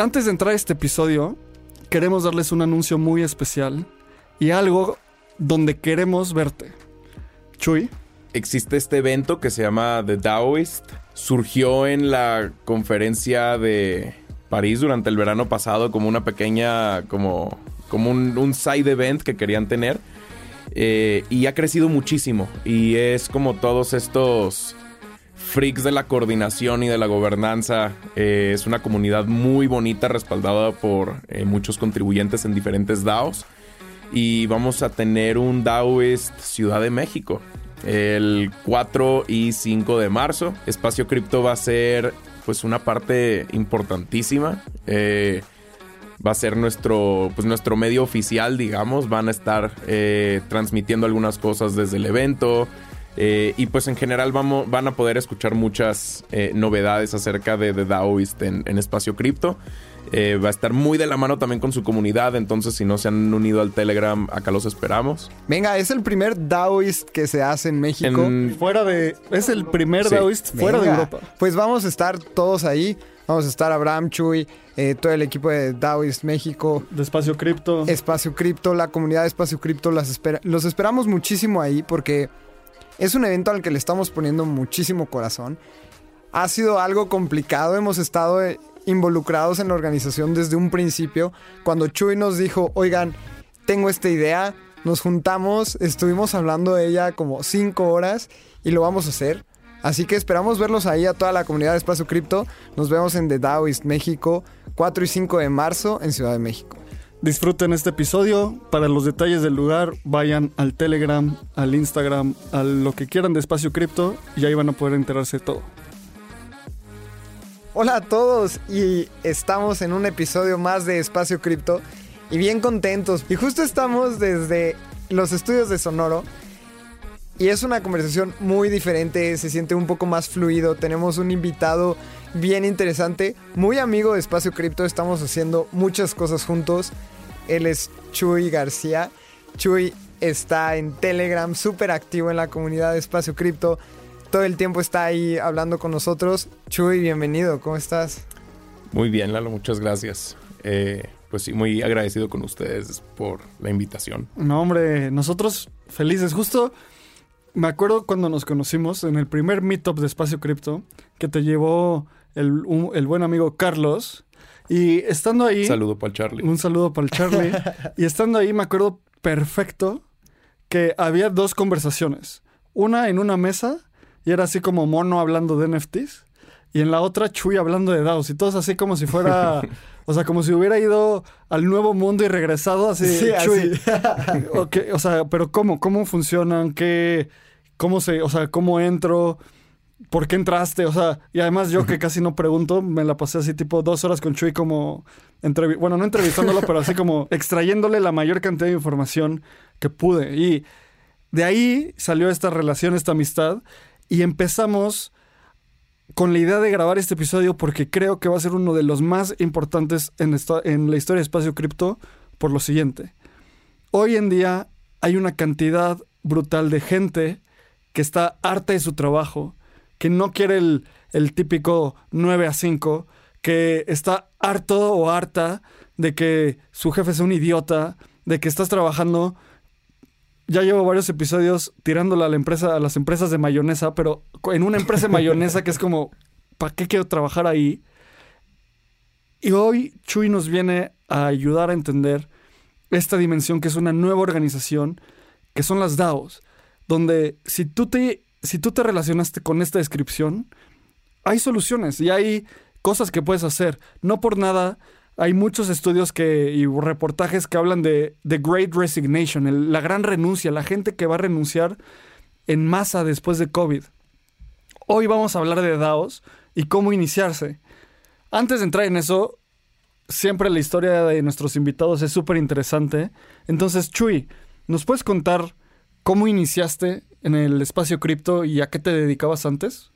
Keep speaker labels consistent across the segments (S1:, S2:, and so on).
S1: Antes de entrar a este episodio, queremos darles un anuncio muy especial y algo donde queremos verte. Chuy,
S2: existe este evento que se llama The Daoist. Surgió en la conferencia de París durante el verano pasado como una pequeña, como, como un, un side event que querían tener. Eh, y ha crecido muchísimo. Y es como todos estos freaks de la coordinación y de la gobernanza. Eh, es una comunidad muy bonita, respaldada por eh, muchos contribuyentes en diferentes DAOs. Y vamos a tener un DAOist Ciudad de México el 4 y 5 de marzo. Espacio Cripto va a ser pues una parte importantísima. Eh, va a ser nuestro, pues, nuestro medio oficial, digamos. Van a estar transmitiendo algunas cosas desde el evento. Eh, y pues en general vamos, van a poder escuchar muchas novedades acerca de Daoist en, en Espacio Cripto. Eh, va a estar muy de la mano también con su comunidad. Entonces, si no se han unido al Telegram, acá los esperamos.
S3: Venga, es el primer Daoist que se hace en México.
S1: Fuera de. Es el primer
S2: Sí.
S1: Daoist fuera de. Europa.
S3: Pues vamos a estar todos ahí. Vamos a estar Abraham, Chuy, eh, todo el equipo de Daoist México,
S1: De Espacio Cripto.
S3: Espacio Cripto, la comunidad de Espacio Cripto. Las espera- los esperamos muchísimo ahí porque es un evento al que le estamos poniendo muchísimo corazón. Ha sido algo complicado. Hemos estado eh, involucrados en la organización desde un principio. Cuando Chuy nos dijo, oigan, tengo esta idea, nos juntamos, estuvimos hablando de ella como cinco horas y lo vamos a hacer. Así que esperamos verlos ahí a toda la comunidad de Espacio Cripto. Nos vemos en The Daoist México, 4 y 5 de marzo en Ciudad de México.
S1: Disfruten este episodio. Para los detalles del lugar, vayan al Telegram, al Instagram, a lo que quieran de Espacio Cripto y ahí van a poder enterarse de todo.
S3: Hola a todos y estamos en un episodio más de Espacio Cripto y bien contentos. Y justo estamos desde los estudios de Sonoro y es una conversación muy diferente, se siente un poco más fluido. Tenemos un invitado bien interesante, muy amigo de Espacio Cripto, estamos haciendo muchas cosas juntos. Él es Chuy García. Chuy está en Telegram, súper activo en la comunidad de Espacio Cripto. Todo el tiempo está ahí hablando con nosotros. Chuy, bienvenido, ¿cómo estás?
S2: Muy bien, Lalo, muchas gracias. Eh, pues sí, muy agradecido con ustedes por la invitación.
S1: No, hombre, nosotros felices. Justo me acuerdo cuando nos conocimos en el primer meetup de Espacio Cripto que te llevó el, un- el buen amigo Carlos. Y estando ahí.
S2: Saludo para el Charlie.
S1: Un saludo para el Charlie. y estando ahí me acuerdo perfecto que había dos conversaciones. Una en una mesa y era así como mono hablando de NFTs. Y en la otra Chuy hablando de DAOs. Y todos así como si fuera... o sea, como si hubiera ido al nuevo mundo y regresado así.
S3: Sí,
S1: Chuy.
S3: así.
S1: o sea, pero ¿cómo? ¿Cómo funcionan? ¿Qué? ¿Cómo se...? O sea, ¿cómo entro? ¿Por qué entraste? O sea, y además yo que casi no pregunto, me la pasé así tipo dos horas con Chuy como... bueno, no entrevistándolo, pero así como extrayéndole la mayor cantidad de información que pude. Y de ahí salió esta relación, esta amistad, y empezamos con la idea de grabar este episodio porque creo que va a ser uno de los más importantes en, esta- en la historia de Espacio Cripto por lo siguiente. Hoy en día hay una cantidad brutal de gente que está harta de su trabajo, que no quiere el, el típico 9 a 5, que está harto o harta de que su jefe es un idiota, de que estás trabajando. Ya llevo varios episodios tirándole a la empresa, a las empresas de mayonesa, pero en una empresa de mayonesa que es como, ¿para qué quiero trabajar ahí? Y hoy Chuy nos viene a ayudar a entender esta dimensión que es una nueva organización, que son las DAOs, donde si tú te, si tú te relacionaste con esta descripción, hay soluciones y hay cosas que puedes hacer. No por nada, hay muchos estudios que, y reportajes que hablan de The Great Resignation, la gran renuncia, la gente que va a renunciar en masa después de COVID. Hoy vamos a hablar de DAOs y cómo iniciarse. Antes de entrar en eso, siempre la historia de nuestros invitados es súper interesante. Entonces, Chuy, ¿nos puedes contar cómo iniciaste en el espacio cripto y a qué te dedicabas antes?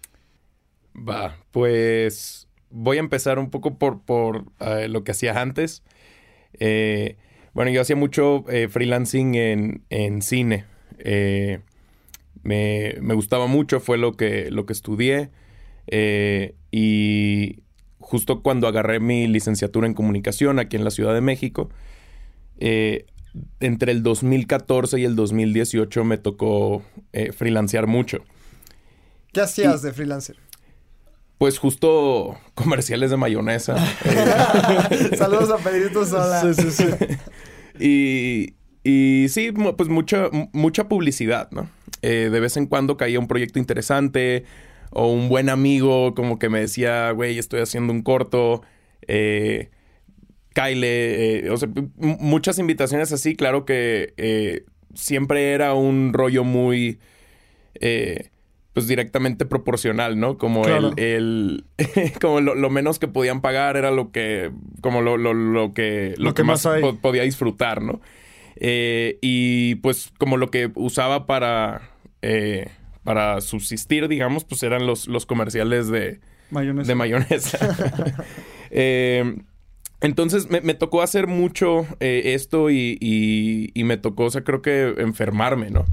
S2: Va, pues voy a empezar un poco por, por eh, lo que hacía antes. Eh, bueno, yo hacía mucho eh, freelancing en, en cine. Me, me, gustaba mucho, fue lo que, lo que estudié. y justo cuando agarré mi licenciatura en comunicación aquí en la Ciudad de México, entre el 2014 y el 2018 me tocó freelancear mucho.
S3: ¿Qué hacías de freelancer?
S2: Pues justo comerciales de mayonesa.
S3: Saludos a Pedrito Sola. Sí, sí, sí.
S2: y, y sí, pues mucha, mucha publicidad, ¿no? Eh, de vez en cuando caía un proyecto interesante o un buen amigo como que me decía, güey, estoy haciendo un corto. Eh, Kyle, eh, o sea, muchas invitaciones así, claro que eh, siempre era un rollo muy pues directamente proporcional, ¿no? Como el, como lo, menos que podían pagar era lo que, como lo, lo, que, lo, que, más, podía disfrutar, ¿no? Eh, y pues como lo que usaba para, eh, para subsistir, digamos, pues eran los, los comerciales de mayonesa. De mayonesa. Eh, entonces me, tocó hacer mucho esto y, y, me tocó, o sea, creo que enfermarme, ¿no?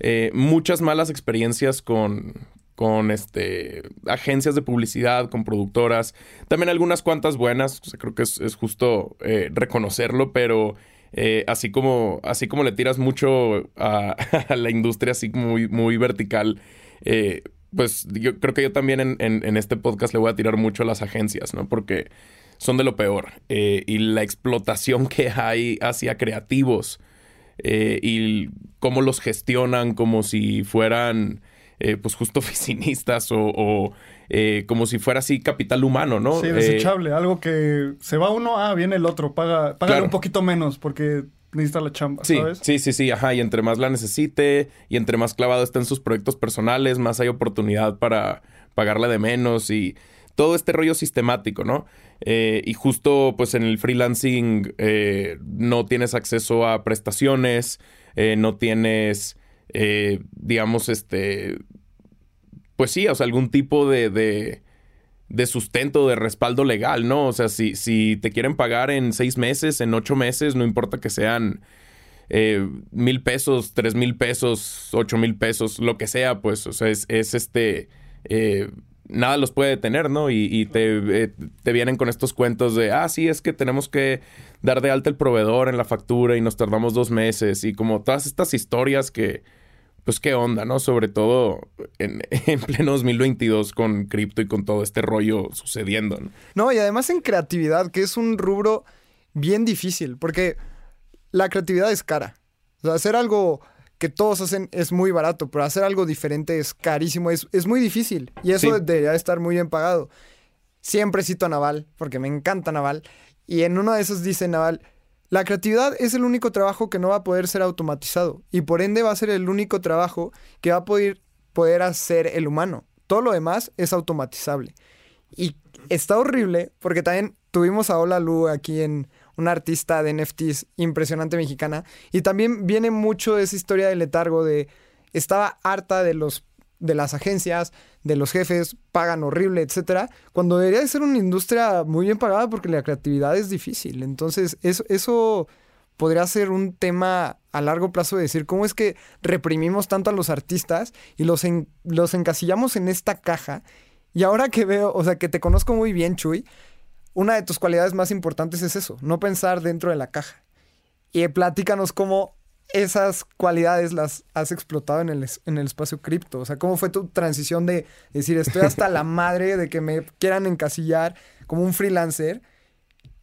S2: Eh, muchas malas experiencias con, con este, agencias de publicidad, con productoras, también algunas cuantas buenas, creo que es, justo eh, reconocerlo, pero eh, así, como, así como le tiras mucho a, la industria así muy, muy vertical, pues yo creo que yo también en, en, este podcast le voy a tirar mucho a las agencias, ¿no? Porque son de lo peor. y la explotación que hay hacia creativos eh, y cómo los gestionan como si fueran eh, pues justo oficinistas o, eh, como si fuera así capital humano, ¿no?
S1: Sí, desechable, algo que se va uno, ah, viene el otro, paga, paga un poquito menos porque necesita la chamba,
S2: sí,
S1: ¿sabes?
S2: Sí, sí, sí, ajá, y entre más la necesite y entre más clavado está en sus proyectos personales, más hay oportunidad para pagarle de menos y todo este rollo sistemático, ¿no? Eh, y justo pues en el freelancing eh, no tienes acceso a prestaciones, eh, no tienes, digamos, este, pues sí, o sea, algún tipo de, de, sustento, de respaldo legal, ¿no? O sea, si, si te quieren pagar en seis meses, en ocho meses, no importa que sean mil pesos, tres mil pesos, ocho mil pesos, lo que sea, pues, o sea, es este nada los puede detener, ¿no? Y, te, eh, te, vienen con estos cuentos de, ah, sí, es que tenemos que dar de alta el proveedor en la factura y nos tardamos dos meses y como todas estas historias que, pues qué onda, ¿no? Sobre todo en, en pleno 2022 con cripto y con todo este rollo sucediendo, ¿no?
S3: No, y además en creatividad, que es un rubro bien difícil, porque la creatividad es cara. O sea, hacer algo que todos hacen es muy barato, pero hacer algo diferente es carísimo, es, es muy difícil y eso debería estar muy bien pagado. Siempre cito a Naval, porque me encanta Naval, y en uno de esos dice Naval, la creatividad es el único trabajo que no va a poder ser automatizado y por ende va a ser el único trabajo que va a poder, poder hacer el humano. Todo lo demás es automatizable. Y está horrible porque también tuvimos a Ola Lu aquí en una artista de NFTs impresionante mexicana. Y también viene mucho esa historia de letargo de estaba harta de los de las agencias, de los jefes, pagan horrible, etcétera, cuando debería de ser una industria muy bien pagada porque la creatividad es difícil. Entonces, eso, eso podría ser un tema a largo plazo de decir cómo es que reprimimos tanto a los artistas y los, los encasillamos en esta caja. Y ahora que veo, o sea, que te conozco muy bien, Chuy, una de tus cualidades más importantes es eso, no pensar dentro de la caja. Y platícanos cómo esas cualidades las has explotado en el, en el espacio cripto. O sea, ¿cómo fue tu transición de decir, estoy hasta la madre de que me quieran encasillar como un freelancer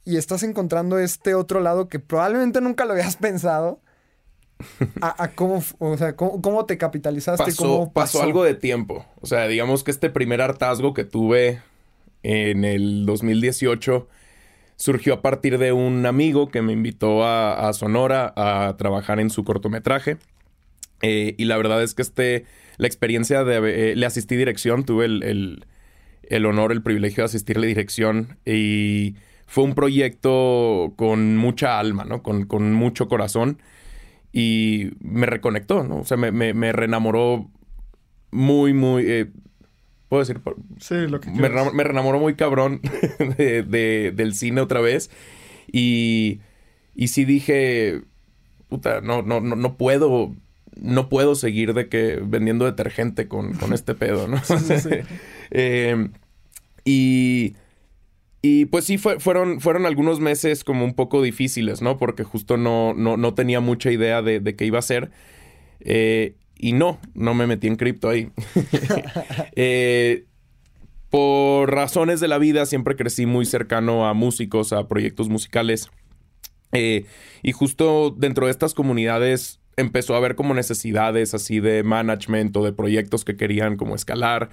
S3: y estás encontrando este otro lado que probablemente nunca lo habías pensado? A, cómo, o sea, cómo, te capitalizaste.
S2: pasó, pasó algo de tiempo. O sea, digamos que este primer hartazgo que tuve en el 2018 surgió a partir de un amigo que me invitó a, Sonora a trabajar en su cortometraje. Eh, y la verdad es que este, la experiencia de... Eh, le asistí dirección, tuve el, el, honor, el privilegio de asistirle dirección y fue un proyecto con mucha alma, ¿no? Con, con mucho corazón. Y me reconectó, ¿no? O sea, me, me, me reenamoró muy, muy... eh, ¿Puedo decir?
S1: Sí, lo que
S2: me, me reenamoró muy cabrón de- de- del cine otra vez. Y, y sí dije, puta, no, no, no, no puedo, no puedo seguir de que vendiendo detergente con, con este pedo, ¿no?
S1: sí, sí.
S2: Eh, y, y pues sí, fue- fueron, fueron algunos meses como un poco difíciles, ¿no? Porque justo no, no, no tenía mucha idea de, de qué iba a ser. Eh, y no, no me metí en cripto ahí. Eh, por razones de la vida siempre crecí muy cercano a músicos, a proyectos musicales. Eh, y justo dentro de estas comunidades empezó a haber como necesidades así de management o de proyectos que querían como escalar.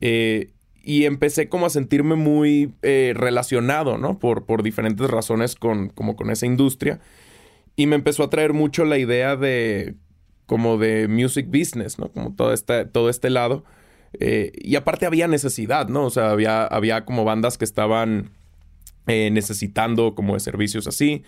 S2: Eh, y empecé como a sentirme muy relacionado, ¿no? Por, por diferentes razones con, como con esa industria. Y me empezó a traer mucho la idea de como de music business, ¿no? Como todo este, todo este lado. Eh, y aparte había necesidad, ¿no? O sea, había, había como bandas que estaban eh, necesitando como de servicios así.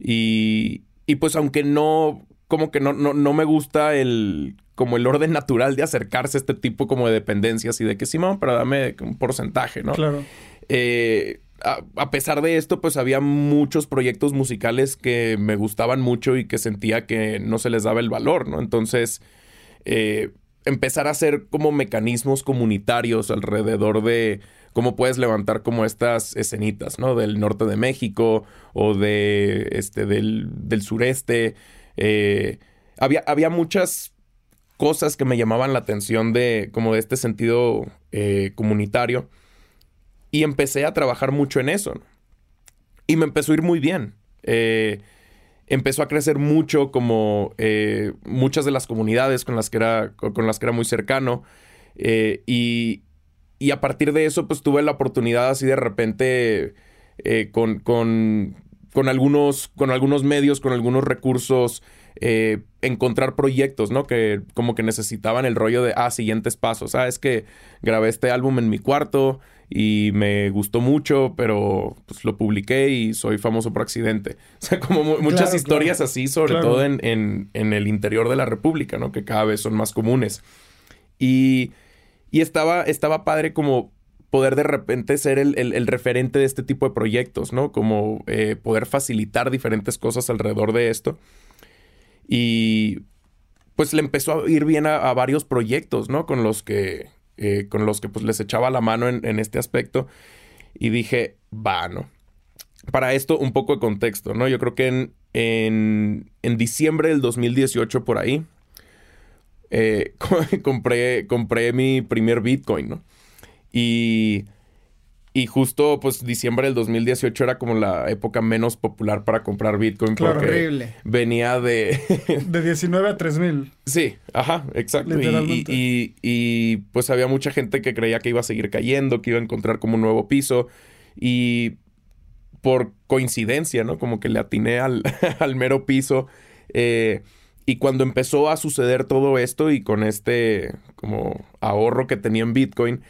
S2: Y, y pues aunque no, como que no, no, no me gusta el, como el orden natural de acercarse a este tipo como de dependencias y de que sí, no, pero dame un porcentaje, ¿no?
S1: Claro.
S2: Eh, a, pesar de esto, pues había muchos proyectos musicales que me gustaban mucho y que sentía que no se les daba el valor, ¿no? Entonces, eh, empezar a hacer como mecanismos comunitarios alrededor de cómo puedes levantar como estas escenitas, ¿no? Del norte de México o de este del, del sureste. Eh, había, había muchas cosas que me llamaban la atención de como de este sentido eh, comunitario. Y empecé a trabajar mucho en eso. Y me empezó a ir muy bien. Eh, empezó a crecer mucho como eh, muchas de las comunidades con las que era, con las que era muy cercano. Eh, y, y a partir de eso, pues tuve la oportunidad así de repente con, con, con, algunos, con algunos medios, con algunos recursos, encontrar proyectos, ¿no? Que como que necesitaban el rollo de, ah, siguientes pasos. Ah, es que grabé este álbum en mi cuarto y me gustó mucho, pero pues lo publiqué y soy famoso por accidente. O sea, como mu- muchas
S1: Claro,
S2: historias
S1: claro.
S2: así, sobre
S1: Claro.
S2: todo en, en, en el interior de la República, ¿no? Que cada vez son más comunes. Y, y estaba, estaba padre como poder de repente ser el, el- el referente de este tipo de proyectos, ¿no? Como eh, poder facilitar diferentes cosas alrededor de esto. Y pues le empezó a ir bien a, a varios proyectos, ¿no? Con los que, eh, con los que pues les echaba la mano en, en este aspecto. Y dije, va, ¿no? Para esto, un poco de contexto, ¿no? Yo creo que en, en, en diciembre del 2018, por ahí, eh, compré, compré mi primer Bitcoin, ¿no? Y, y justo, pues, diciembre del 2018 era como la época menos popular para comprar Bitcoin
S1: Claro,
S2: porque
S3: horrible.
S2: venía de...
S1: De 19 a 3000.
S2: Sí, ajá, exacto. Y- Y,
S1: Literalmente.
S2: y- y, pues había mucha gente que creía que iba a seguir cayendo, que iba a encontrar como un nuevo piso. Y por coincidencia, ¿no? Como que le atiné al, al mero piso. Eh, y cuando empezó a suceder todo esto y con este como ahorro que tenía en Bitcoin,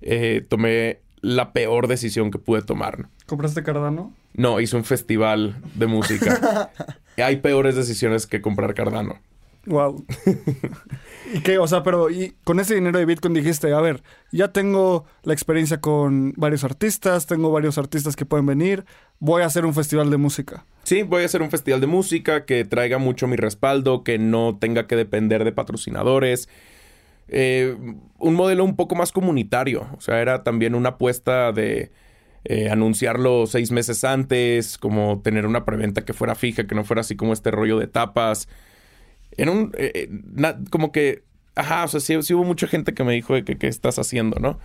S2: eh, tomé la peor decisión que pude tomar. ¿no?
S1: ¿Compraste Cardano?
S2: No, hice un festival de música. Hay peores decisiones que comprar Cardano.
S1: Wow. ¿Y qué? O sea, pero y con ese dinero de Bitcoin dijiste, a ver, ya tengo la experiencia con varios artistas, tengo varios artistas que pueden venir, voy a hacer un festival de música.
S2: Sí, voy a hacer un festival de música que traiga mucho mi respaldo, que no tenga que depender de patrocinadores. Eh, un modelo un poco más comunitario. O sea, era también una apuesta de eh, anunciarlo seis meses antes, como tener una preventa que fuera fija, que no fuera así como este rollo de tapas. Era un... eh, na- como que... Ajá, o sea, sí, sí hubo mucha gente que me dijo de que qué estás haciendo, ¿no?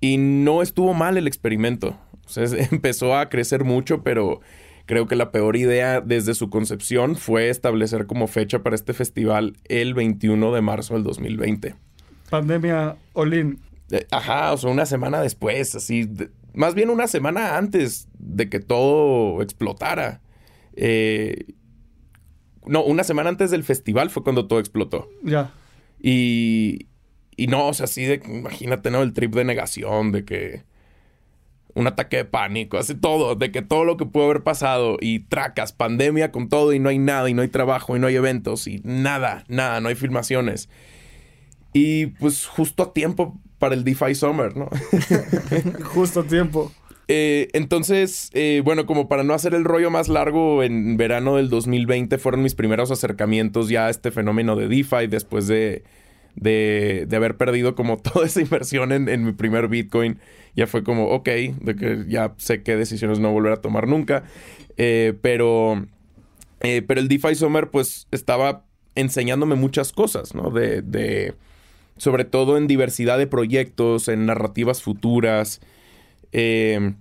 S2: Y no estuvo mal el experimento. O sea, empezó a crecer mucho, pero creo que la peor idea desde su concepción fue establecer como fecha para este festival el 21 de marzo del 2020.
S1: Pandemia Olin.
S2: Eh, Ajá, o sea, una semana después, así. de- más bien una semana antes de que todo explotara. Eh, no, una semana antes del festival fue cuando todo explotó.
S1: Ya.
S2: Y, y no, o sea, así de, imagínate, ¿no? El trip de negación, de que, un ataque de pánico, hace todo, de que todo lo que pudo haber pasado y tracas, pandemia con todo y no hay nada y no hay trabajo y no hay eventos y nada, nada, no hay filmaciones. Y pues justo a tiempo para el DeFi Summer, ¿no?
S1: justo a tiempo.
S2: Eh, entonces, eh, bueno, como para no hacer el rollo más largo, en verano del 2020 fueron mis primeros acercamientos ya a este fenómeno de DeFi después de, de, haber perdido como toda esa inversión en, mi primer Bitcoin. Ya fue como, ok, de que ya sé qué decisiones no volver a tomar nunca. Eh, pero, pero el DeFi Summer pues estaba enseñándome muchas cosas, ¿no? De, de, sobre todo en diversidad de proyectos, en narrativas futuras. Eh,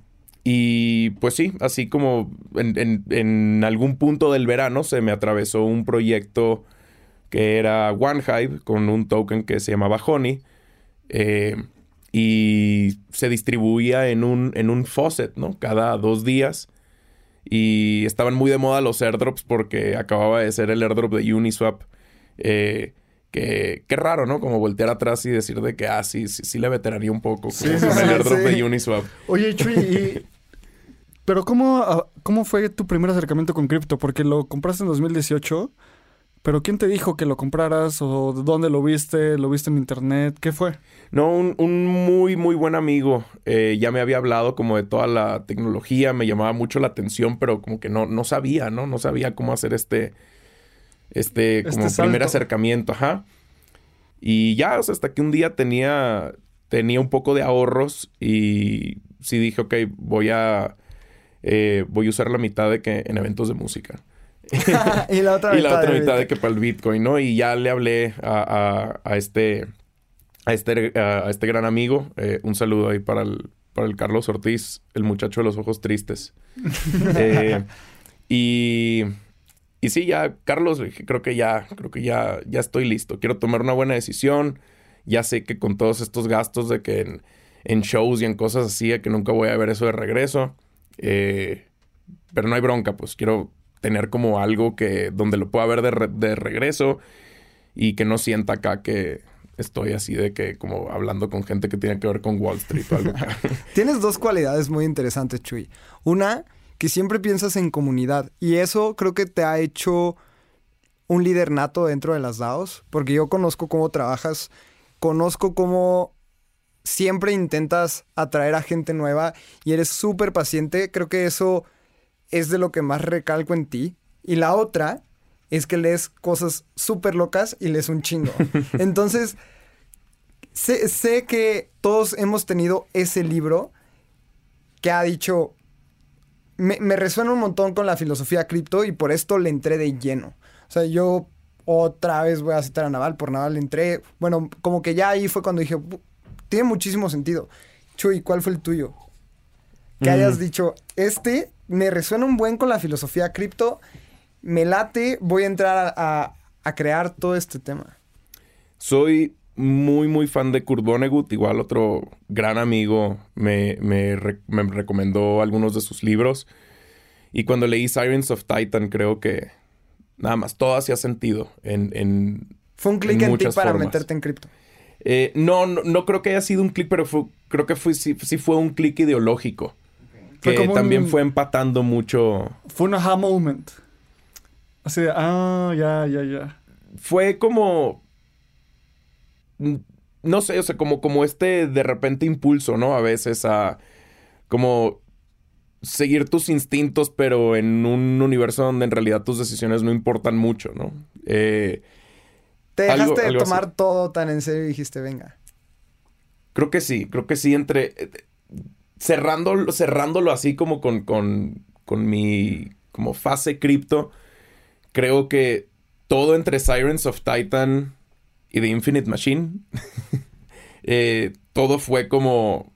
S2: y pues sí, así como en, algún punto del verano se me atravesó un proyecto que era OneHive con un token que se llamaba Honey. Eh, y se distribuía en un, en un faucet, ¿no? Cada dos días. Y estaban muy de moda los airdrops porque acababa de ser el airdrop de Uniswap. Eh, que, qué raro, ¿no? Como voltear atrás y decir de que, ah, sí, sí, sí le veteraría un poco. Sí, sí, el airdrop de Uniswap.
S1: Oye, Chuy, pero ¿cómo, ah, ¿cómo fue tu primer acercamiento con cripto? Porque lo compraste en 2018, pero ¿quién te dijo que lo compraras o dónde lo viste? ¿Lo viste en internet? ¿Qué fue?
S2: No, un, muy, muy buen amigo. Eh, ya me había hablado como de toda la tecnología, me llamaba mucho la atención, pero como que no, no sabía, ¿no? No sabía cómo hacer este este, como este primer acercamiento, ajá. Y ya, o sea, hasta que un día tenía, tenía un poco de ahorros y sí dije, ok, voy a, eh, voy a usar la mitad de que en eventos de música.
S3: y la otra,
S2: y la otra mitad de que para el Bitcoin, ¿no? Y ya le hablé a, a, este, a este, a este gran amigo. Eh, un saludo ahí para el, para el Carlos Ortiz, el muchacho de los ojos tristes. Eh, y y sí, ya, Carlos, creo que ya, creo que ya, ya estoy listo. Quiero tomar una buena decisión. Ya sé que con todos estos gastos de que en, shows y en cosas así, que nunca voy a ver eso de regreso. Eh, pero no hay bronca, pues quiero tener como algo que donde lo pueda ver de, de regreso y que no sienta acá que estoy así de que como hablando con gente que tiene que ver con Wall Street o algo.
S3: Tienes dos cualidades muy interesantes, Chuy. Una que siempre piensas en comunidad. Y eso creo que te ha hecho un líder nato dentro de las DAOs, porque yo conozco cómo trabajas, conozco cómo siempre intentas atraer a gente nueva y eres súper paciente. Creo que eso es de lo que más recalco en ti. Y la otra es que lees cosas súper locas y lees un chingo. Entonces, sé, sé que todos hemos tenido ese libro que ha dicho, me, resuena un montón con la filosofía cripto y por esto le entré de lleno. O sea, yo otra vez voy a citar a Naval, por Naval le entré, bueno, como que ya ahí fue cuando dije, tiene muchísimo sentido. Chuy, ¿cuál fue el tuyo? Que hayas mm. dicho, este me resuena un buen con la filosofía cripto, me late, voy a entrar a, crear todo este tema.
S2: Soy muy, muy fan de Kurt Vonnegut. Igual otro gran amigo me, me, recomendó algunos de sus libros. Y cuando leí Sirens of Titan, creo que nada más todo hacía sentido en,
S3: Fue un clic en, ti para meterte en cripto.
S2: Eh, no, no, creo que haya sido un clic, pero creo que fue, sí, fue un clic ideológico. Que también fue empatando mucho.
S1: Fue un aha moment. Así de, ah, ya, ya, ya.
S2: Fue como no sé, o sea, como, como este de repente impulso, ¿no? A veces a como seguir tus instintos, pero en un universo donde en realidad tus decisiones no importan mucho, ¿no? Eh,
S3: Te dejaste de tomar todo tan en serio y dijiste, venga.
S2: Creo que sí, creo que sí, entre... Cerrando, cerrándolo así como con, con, con mi como fase cripto, creo que todo entre Sirens of Titan y The Infinite Machine, eh, todo fue como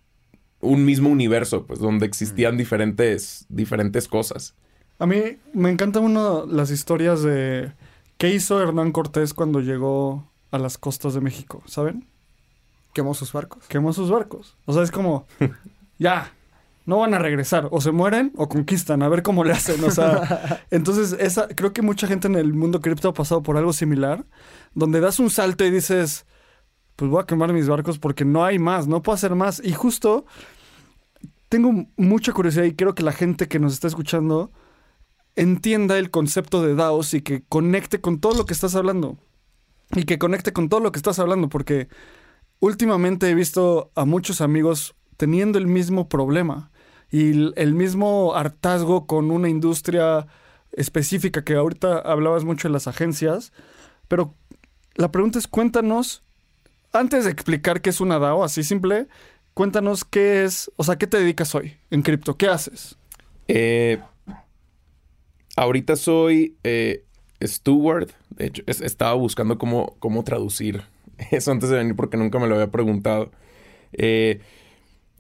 S2: un mismo universo, pues, donde existían mm. diferentes, diferentes cosas.
S1: A mí me encanta una las historias de qué hizo Hernán Cortés cuando llegó a las costas de México, ¿saben?
S3: Quemó sus barcos.
S1: Quemó sus barcos. O sea, es como, ya, no van a regresar. O se mueren o conquistan. A ver cómo le hacen. O sea, entonces esa, creo que mucha gente en el mundo cripto ha pasado por algo similar donde das un salto y dices, pues voy a quemar mis barcos porque no hay más, no puedo hacer más. Y justo tengo mucha curiosidad y quiero que la gente que nos está escuchando entienda el concepto de DAOs y que conecte con todo lo que estás hablando. Y que conecte con todo lo que estás hablando, porque últimamente he visto a muchos amigos teniendo el mismo problema y el mismo hartazgo con una industria específica que ahorita hablabas mucho de las agencias, pero la pregunta es cuéntanos, antes de explicar qué es una DAO, así simple, cuéntanos qué es, o sea, qué te dedicas hoy en cripto, qué haces.
S2: Eh, ahorita soy eh, steward, de hecho, estaba buscando cómo, cómo traducir eso antes de venir porque nunca me lo había preguntado. Eh,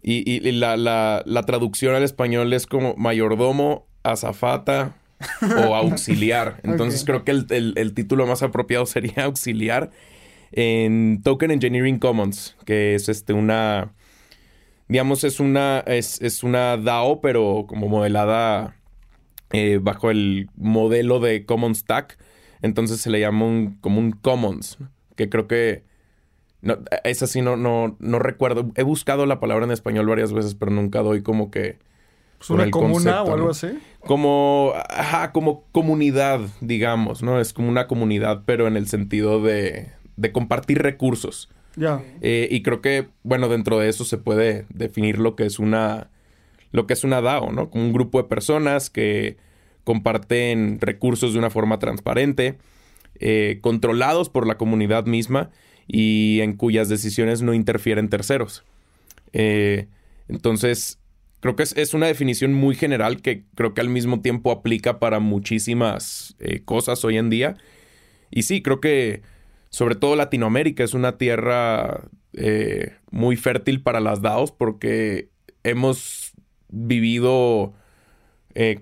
S2: y, la, traducción al español es como mayordomo, azafata o auxiliar. Entonces creo que el, título más apropiado sería auxiliar en Token Engineering Commons, que es este una, digamos, es una, es, una DAO, pero como modelada eh, bajo el modelo de Commons Stack. Entonces se le llama como un Commons, que creo que no, esa sí no, no, no recuerdo. He buscado la palabra en español varias veces, pero nunca doy como que.
S1: ¿Es una comuna o algo así?
S2: Como, ajá, como comunidad, digamos, ¿no? Es como una comunidad, pero en el sentido de, de compartir recursos.
S1: Ya.
S2: Eh, y creo que, bueno, dentro de eso se puede definir lo que es una, lo que es una DAO, ¿no? Como un grupo de personas que comparten recursos de una forma transparente, eh, controlados por la comunidad misma y en cuyas decisiones no interfieren terceros. Eh, entonces, creo que es, una definición muy general que creo que al mismo tiempo aplica para muchísimas eh, cosas hoy en día. Y sí, creo que sobre todo Latinoamérica es una tierra eh, muy fértil para las DAOs porque hemos vivido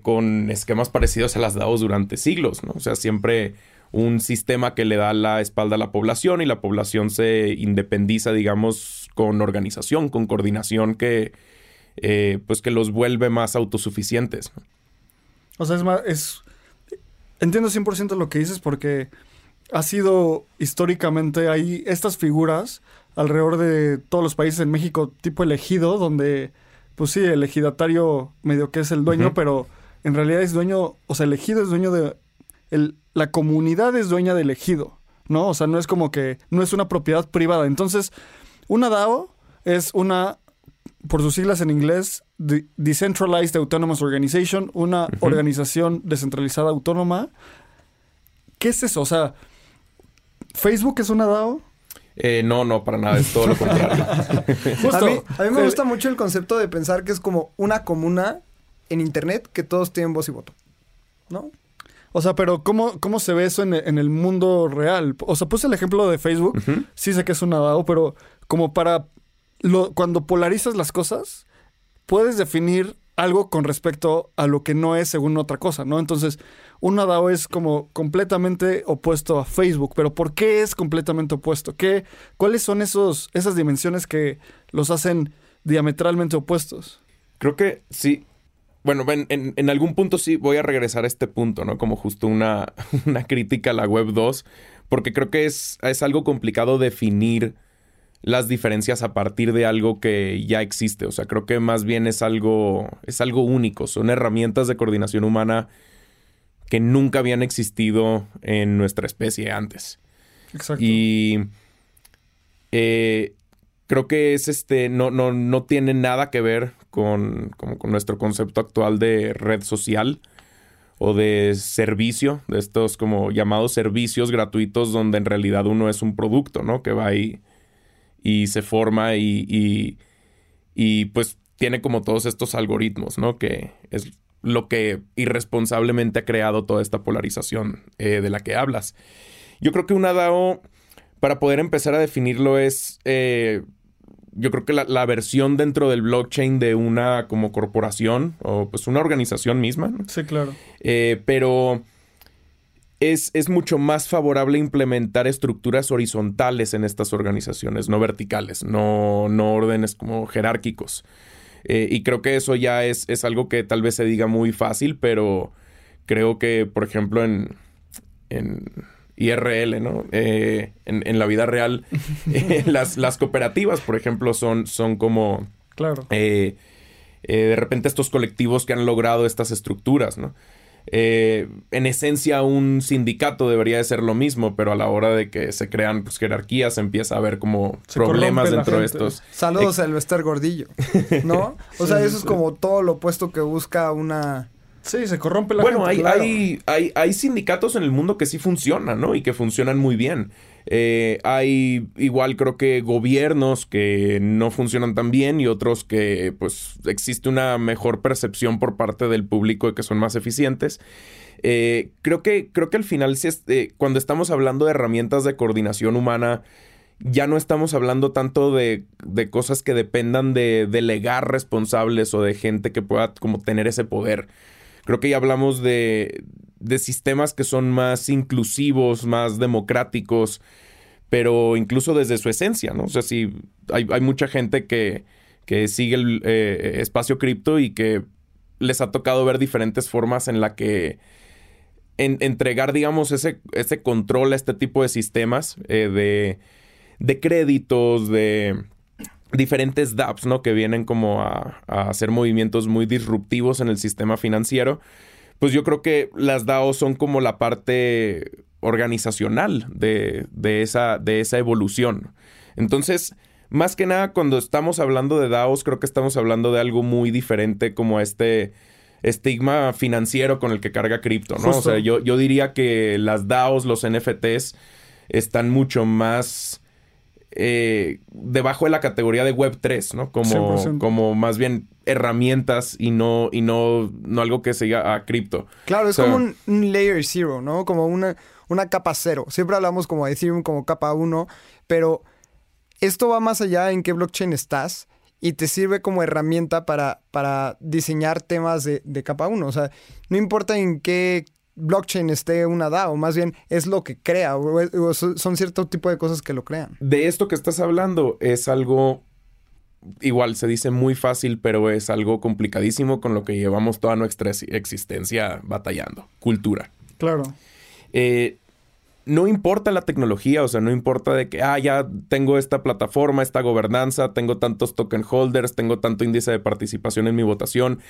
S2: con esquemas parecidos a las DAOs durante siglos, ¿no? O sea, siempre un sistema que le da la espalda a la población y la población se independiza, digamos, con organización, con coordinación que, eh, pues que los vuelve más autosuficientes.
S1: O sea, es más, es... Entiendo 100% lo que dices porque ha sido históricamente hay estas figuras alrededor de todos los países en México, tipo elegido, donde, pues sí, el ejidatario medio que es el dueño, pero en realidad es dueño, o sea, elegido es dueño de el, la comunidad es dueña del ejido, ¿no? O sea, no es como que no es una propiedad privada. Entonces, una DAO es una, por sus siglas en inglés, Decentralized Autonomous Organization, una organización descentralizada autónoma. ¿Qué es eso? O sea, ¿Facebook es una DAO?
S2: Eh, no, no, para nada, es todo lo contrario.
S3: a, mí, a mí me gusta mucho el concepto de pensar que es como una comuna en Internet que todos tienen voz y voto, ¿no?
S1: O sea, pero ¿cómo, cómo se ve eso en, el mundo real? O sea, puse el ejemplo de Facebook. Sí sé que es un DAO, pero como para... Lo, cuando polarizas las cosas, puedes definir algo con respecto a lo que no es según otra cosa, ¿no? Entonces, un DAO es como completamente opuesto a Facebook, pero ¿por qué es completamente opuesto? ¿Qué, ¿Cuáles son esos, esas dimensiones que los hacen diametralmente opuestos?
S2: Creo que sí, bueno, en, en, algún punto sí voy a regresar a este punto, ¿no? Como justo una, una crítica a la Web 2, porque creo que es, es algo complicado definir las diferencias a partir de algo que ya existe. O sea, creo que más bien es algo, es algo único. Son herramientas de coordinación humana que nunca habían existido en nuestra especie antes.
S1: Exacto.
S2: Y eh, creo que es este, no, no, no tiene nada que ver con, con nuestro concepto actual de red social o de servicio, de estos como llamados servicios gratuitos donde en realidad uno es un producto, ¿no? Que va ahí y se forma y, y, pues tiene como todos estos algoritmos, ¿no? Que es lo que irresponsablemente ha creado toda esta polarización eh, de la que hablas. Yo creo que una DAO, para poder empezar a definirlo, es eh, yo creo que la, versión dentro del blockchain de una como corporación o pues una organización misma.
S1: Sí, claro.
S2: Eh, pero es, es, mucho más favorable implementar estructuras horizontales en estas organizaciones, no verticales, no, no órdenes como jerárquicos. Eh, y creo que eso ya es, es algo que tal vez se diga muy fácil, pero creo que, por ejemplo, en, en IRL, ¿no? Eh, en, la vida real, eh, las, las, cooperativas, por ejemplo, son, son como...
S1: Claro.
S2: Eh, eh, de repente estos colectivos que han logrado estas estructuras, ¿no? Eh, en esencia un sindicato debería de ser lo mismo, pero a la hora de que se crean pues, jerarquías empieza a haber como problemas dentro de estos.
S3: Saludos a Elvester Gordillo, ¿no? O sea, eso es como todo lo opuesto que busca una...
S1: Sí, se corrompe la
S2: bueno,
S1: gente.
S2: Bueno, hay, hay, hay, sindicatos en el mundo que sí funcionan, ¿no? Y que funcionan muy bien. Eh, hay igual creo que gobiernos que no funcionan tan bien y otros que pues existe una mejor percepción por parte del público de que son más eficientes. Eh, creo, que, creo que al final, si eh, cuando estamos hablando de herramientas de coordinación humana, ya no estamos hablando tanto de, de cosas que dependan de delegar responsables o de gente que pueda como tener ese poder. Creo que ya hablamos de, de sistemas que son más inclusivos, más democráticos, pero incluso desde su esencia, ¿no? O sea, sí, hay, mucha gente que, que sigue el eh, espacio cripto y que les ha tocado ver diferentes formas en la que entregar, digamos, ese, ese control a este tipo de sistemas eh, de, de créditos, de diferentes dApps, ¿no? Que vienen como a, a, hacer movimientos muy disruptivos en el sistema financiero pues yo creo que las DAO son como la parte organizacional de, esa, de esa evolución. Entonces, más que nada, cuando estamos hablando de DAOs, creo que estamos hablando de algo muy diferente como este estigma financiero con el que carga cripto, ¿no? O sea, yo, yo diría que las DAOs, los NFTs, están mucho más eh, debajo de la categoría de Web 3, ¿no? Como, como más bien herramientas y no, y no, no algo que siga a cripto.
S3: Claro, es como un, layer zero, ¿no? Como una, una capa cero. Siempre hablamos como de Ethereum como capa 1, pero esto va más allá en qué blockchain estás y te sirve como herramienta para, para diseñar temas de, de capa 1. O sea, no importa en qué blockchain esté una DAO, más bien es lo que crea, o, son cierto tipo de cosas que lo crean.
S2: De esto que estás hablando es algo, igual se dice muy fácil, pero es algo complicadísimo con lo que llevamos toda nuestra existencia batallando, cultura.
S1: Claro.
S2: Eh, no importa la tecnología, o sea, no importa de que, ah, ya tengo esta plataforma, esta gobernanza, tengo tantos token holders, tengo tanto índice de participación en mi votación.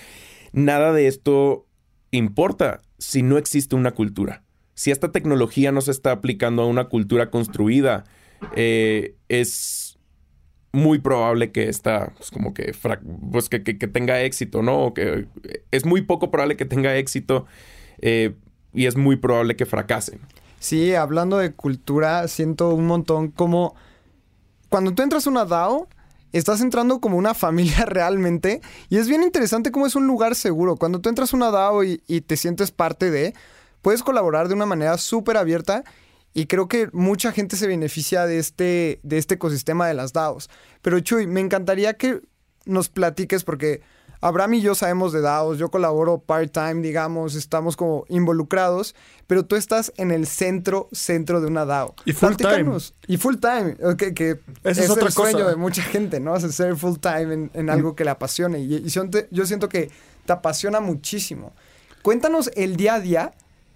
S2: Nada de esto importa si no existe una cultura. Si esta tecnología no se está aplicando a una cultura construida, eh, es muy probable que esta, pues como que, pues que, tenga éxito, ¿no? O que es muy poco probable que tenga éxito eh, y es muy probable que fracase.
S3: Sí, hablando de cultura, siento un montón como cuando tú entras a una DAO, estás entrando como una familia realmente. Y es bien interesante cómo es un lugar seguro. Cuando tú entras a una DAO y, te sientes parte de, puedes colaborar de una manera súper abierta. Y creo que mucha gente se beneficia de este, de este ecosistema de las DAOs. Pero Chuy, me encantaría que nos platiques porque Abraham y yo sabemos de DAOs, yo colaboro part-time, digamos, estamos como involucrados, pero tú estás en el centro, centro de una DAO.
S1: Y full time.
S3: Y full time, que, es, es el sueño de mucha gente, ¿no? Hacer ser full time en, algo que le apasione. Y, yo siento que te apasiona muchísimo. Cuéntanos el día a día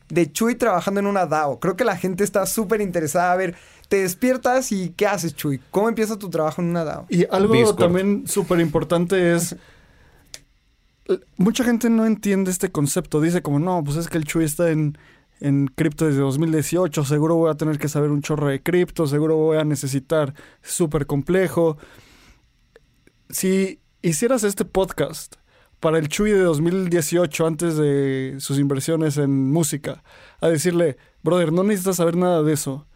S3: de Chuy trabajando en una DAO. Creo que la gente está súper interesada. A ver, te despiertas y ¿qué haces, Chuy? ¿Cómo empieza tu trabajo en una DAO?
S1: Y algo también súper importante es mucha gente no entiende este concepto. Dice como, no, pues es que el Chuy está en, en cripto desde 2018, seguro voy a tener que saber un chorro de cripto, seguro voy a necesitar súper complejo. Si hicieras este podcast para el Chuy de 2018, antes de sus inversiones en música, a decirle, brother, no necesitas saber nada de eso.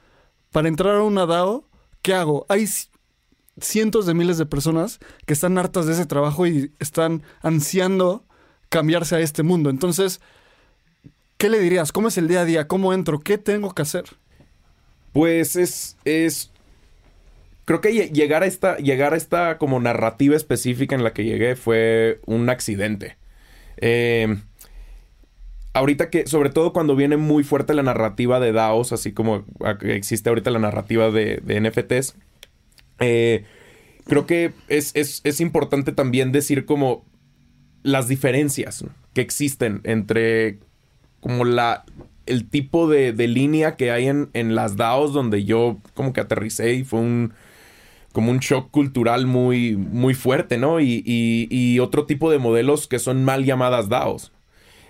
S1: Para entrar a una DAO, ¿qué hago? Hay cientos de miles de personas que están hartas de ese trabajo y están ansiando cambiarse a este mundo. Entonces, ¿qué le dirías? ¿Cómo es el día a día? ¿Cómo entro? ¿Qué tengo que hacer?
S2: Pues es, es creo que llegar a esta, llegar a esta como narrativa específica en la que llegué fue un accidente. Eh, ahorita que, sobre todo cuando viene muy fuerte la narrativa de DAOs, así como existe ahorita la narrativa de, de NFTs, eh, creo que es, importante también decir como las diferencias que existen entre como la el tipo de, línea que hay en, en, las DAOs donde yo como que aterricé y fue un como un shock cultural muy, muy fuerte, ¿no? Y, y, otro tipo de modelos que son mal llamadas DAOs.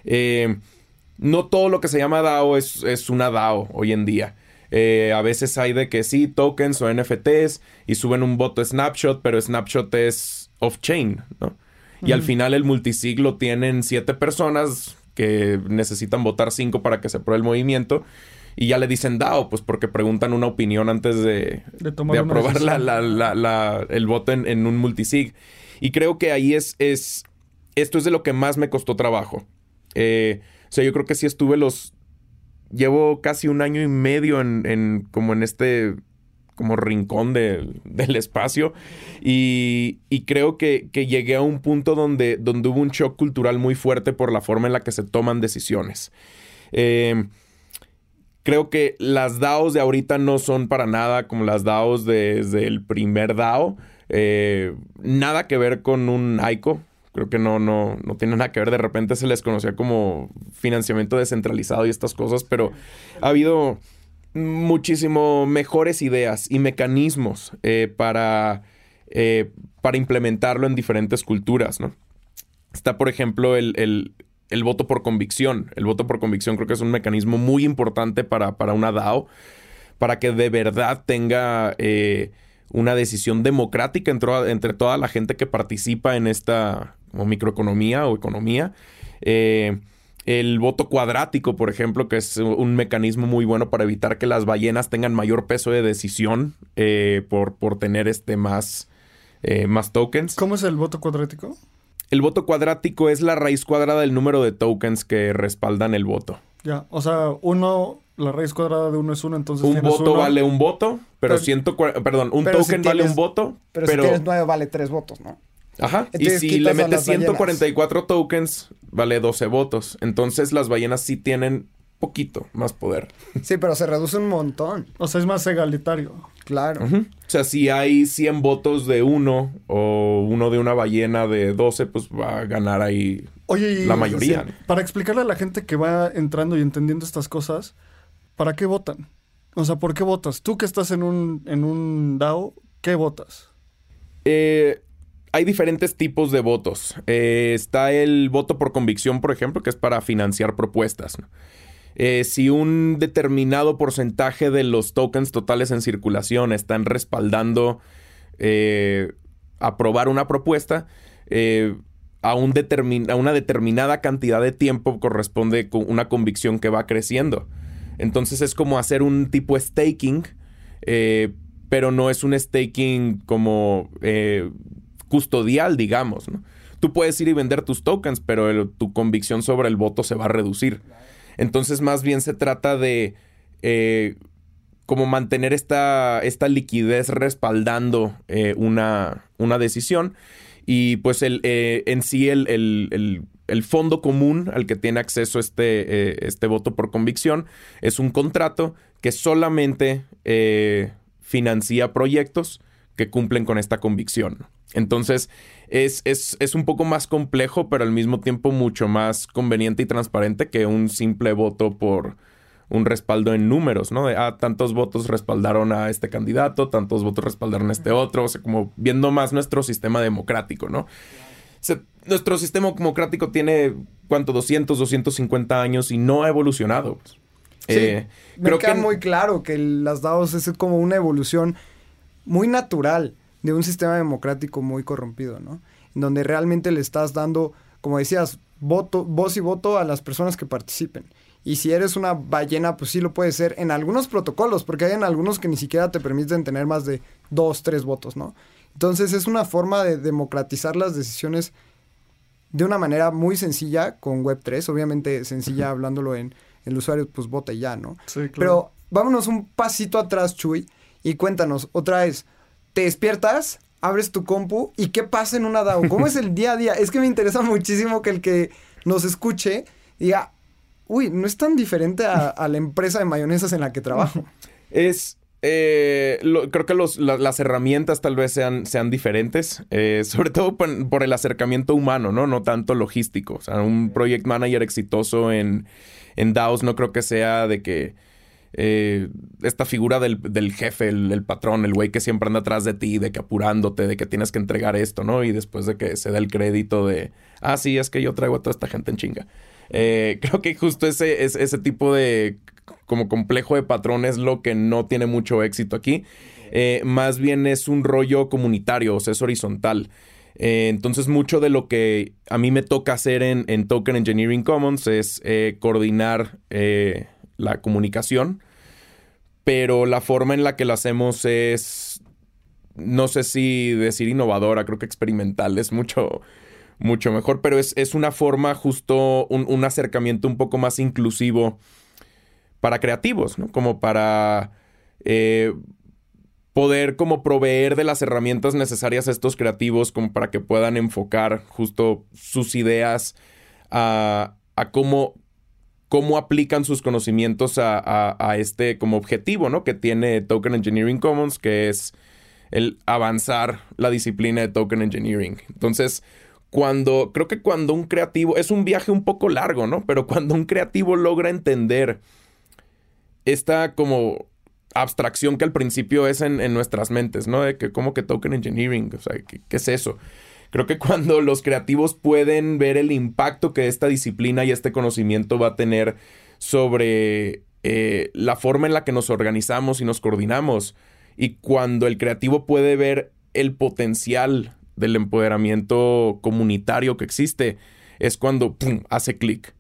S2: Eh, no todo lo que se llama DAO es, es una DAO hoy en día. Eh, a veces hay de que sí, tokens o NFTs y suben un voto snapshot, pero snapshot es off-chain, ¿no? Y al final el multisiglo tienen siete personas que necesitan votar cinco para que se apruebe el movimiento. Y ya le dicen DAO, pues porque preguntan una opinión antes de, de, aprobar la, el voto en, un multisig. Y creo que ahí es, es, esto es de lo que más me costó trabajo. Eh, o sea, yo creo que sí estuve los llevo casi un año y medio en, como en este como rincón del espacio y, creo que, llegué a un punto donde, donde hubo un shock cultural muy fuerte por la forma en la que se toman decisiones. Eh, creo que las DAOs de ahorita no son para nada como las DAOs desde el primer DAO. Eh, nada que ver con un ICO. Creo que no, no, no tiene nada que ver. De repente se les conocía como financiamiento descentralizado y estas cosas, pero ha habido muchísimo mejores ideas y mecanismos eh, para, eh, para implementarlo en diferentes culturas, ¿no? Está, por ejemplo, el, voto por convicción. El voto por convicción creo que es un mecanismo muy importante para, para una DAO, para que de verdad tenga eh, una decisión democrática entre, entre, toda la gente que participa en esta, como microeconomía o economía. Eh, el voto cuadrático, por ejemplo, que es un mecanismo muy bueno para evitar que las ballenas tengan mayor peso de decisión eh, por, por, tener este más, eh, más tokens.
S1: ¿Cómo es el voto cuadrático?
S2: El voto cuadrático es la raíz cuadrada del número de tokens que respaldan el voto.
S1: Ya, o sea, uno, la raíz cuadrada de uno es uno, entonces.
S2: Un voto vale un voto, pero, ciento, perdón, un token vale un voto.
S3: Pero, pero si tienes nueve vale tres votos, ¿no?
S2: Ajá. y si le metes 144 tokens, vale 12 votos. Entonces las ballenas sí tienen poquito más poder.
S3: Sí, pero se reduce un montón.
S1: O sea, es más egalitario.
S3: Claro.
S2: O sea, si hay 100 votos de uno o uno de una ballena de 12, pues va a ganar ahí Oye, la mayoría.
S1: para explicarle a la gente que va entrando y entendiendo estas cosas, ¿para qué votan? O sea, ¿por qué votas? Tú que estás en un, en un DAO, ¿qué votas?
S2: Eh, hay diferentes tipos de votos. Eh, está el voto por convicción, por ejemplo, que es para financiar propuestas. Eh, si un determinado porcentaje de los tokens totales en circulación están respaldando eh, aprobar una propuesta, a, un a una determinada cantidad de tiempo corresponde con una convicción que va creciendo. Entonces es como hacer un tipo staking, pero no es un staking como custodial, digamos. ¿no? Tú puedes ir y vender tus tokens, pero tu convicción sobre el voto se va a reducir. Entonces, más bien se trata de eh, como mantener esta, esta liquidez respaldando eh, una, una, decisión. Y pues el, eh, en sí el, el, fondo común al que tiene acceso este, este voto por convicción es un contrato que solamente financia proyectos que cumplen con esta convicción. Entonces, es, es, un poco más complejo, pero al mismo tiempo mucho más conveniente y transparente que un simple voto por un respaldo en números, ¿no? De, ah, tantos votos respaldaron a este candidato, tantos votos respaldaron a este otro, o sea, como viendo más nuestro sistema democrático, ¿no? nuestro sistema democrático tiene, ¿cuánto? 200, 250 años y no ha evolucionado. Pues.
S3: Sí, eh, me creo queda que... muy claro que las DAOs es como una evolución muy natural de un sistema democrático muy corrompido, ¿no? En donde realmente le estás dando, como decías, voto, voz y voto a las personas que participen. Y si eres una ballena, pues sí lo puede ser en algunos protocolos, porque hay en algunos que ni siquiera te permiten tener más de dos, tres votos, ¿no? Entonces es una forma de democratizar las decisiones de una manera muy sencilla con Web3, obviamente sencilla hablándolo en el usuario, pues vota y ya, ¿no? Sí, claro. Pero vámonos un pasito atrás, Chuy, y cuéntanos otra vez, te despiertas, abres tu compu y qué pasa en una DAO. ¿Cómo es el día a día? Es que me interesa muchísimo que el que nos escuche diga, uy, no es tan diferente a, la empresa de mayonesas en la que trabajo.
S2: Es, eh, creo que las herramientas tal vez sean, sean diferentes, eh, sobre todo por, el acercamiento humano, ¿no? No tanto logístico. O sea, un project manager exitoso en, en DAOs no creo que sea de que eh, esta figura del, jefe, el, patrón, el güey que siempre anda atrás de ti, de que apurándote, de que tienes que entregar esto, ¿no? Y después de que se da el crédito de, ah, sí, es que yo traigo a toda esta gente en chinga. Eh, creo que justo ese, ese, tipo de como complejo de patrón es lo que no tiene mucho éxito aquí. Eh, más bien es un rollo comunitario, o sea, es horizontal. Entonces, mucho de lo que a mí me toca hacer en, Token Engineering Commons es coordinar la comunicación, pero la forma en la que la hacemos es, no sé si decir innovadora, creo que experimental, es mucho, mucho mejor, pero es, una forma justo, un, acercamiento un poco más inclusivo para creativos, ¿no? Como para poder como proveer de las herramientas necesarias a estos creativos como para que puedan enfocar justo sus ideas a, cómo, cómo aplican sus conocimientos a, este como objetivo, ¿no? Que tiene Token Engineering Commons, que es el avanzar la disciplina de Token Engineering. Entonces, cuando, creo que cuando un creativo, es un viaje un poco largo, ¿no? Pero cuando un creativo logra entender esta como abstracción que al principio es en, nuestras mentes, ¿no? De que como que token engineering, o sea, ¿qué, es eso? Creo que cuando los creativos pueden ver el impacto que esta disciplina y este conocimiento va a tener sobre eh, la forma en la que nos organizamos y nos coordinamos, y cuando el creativo puede ver el potencial del empoderamiento comunitario que existe, es cuando hace clic.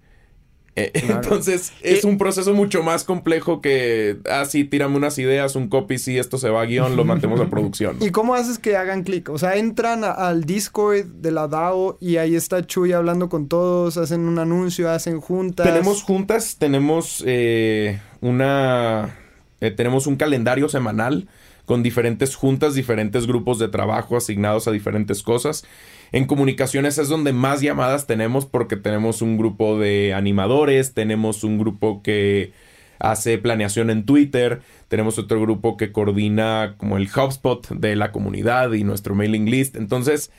S2: Eh, entonces es un proceso mucho más complejo que, ah, sí, tírame unas ideas, un copy, sí, esto se va a guion, lo mantemos a producción.
S3: ¿Y cómo haces que hagan clic? O sea, entran al Discord de la DAO y ahí está Chuy hablando con todos, hacen un anuncio, hacen juntas.
S2: Tenemos juntas, tenemos eh, una... Eh, tenemos un calendario semanal con diferentes juntas, diferentes grupos de trabajo asignados a diferentes cosas. En comunicaciones es donde más llamadas tenemos porque tenemos un grupo de animadores, tenemos un grupo que hace planeación en Twitter, tenemos otro grupo que coordina como el HubSpot de la comunidad y nuestro mailing list. Entonces,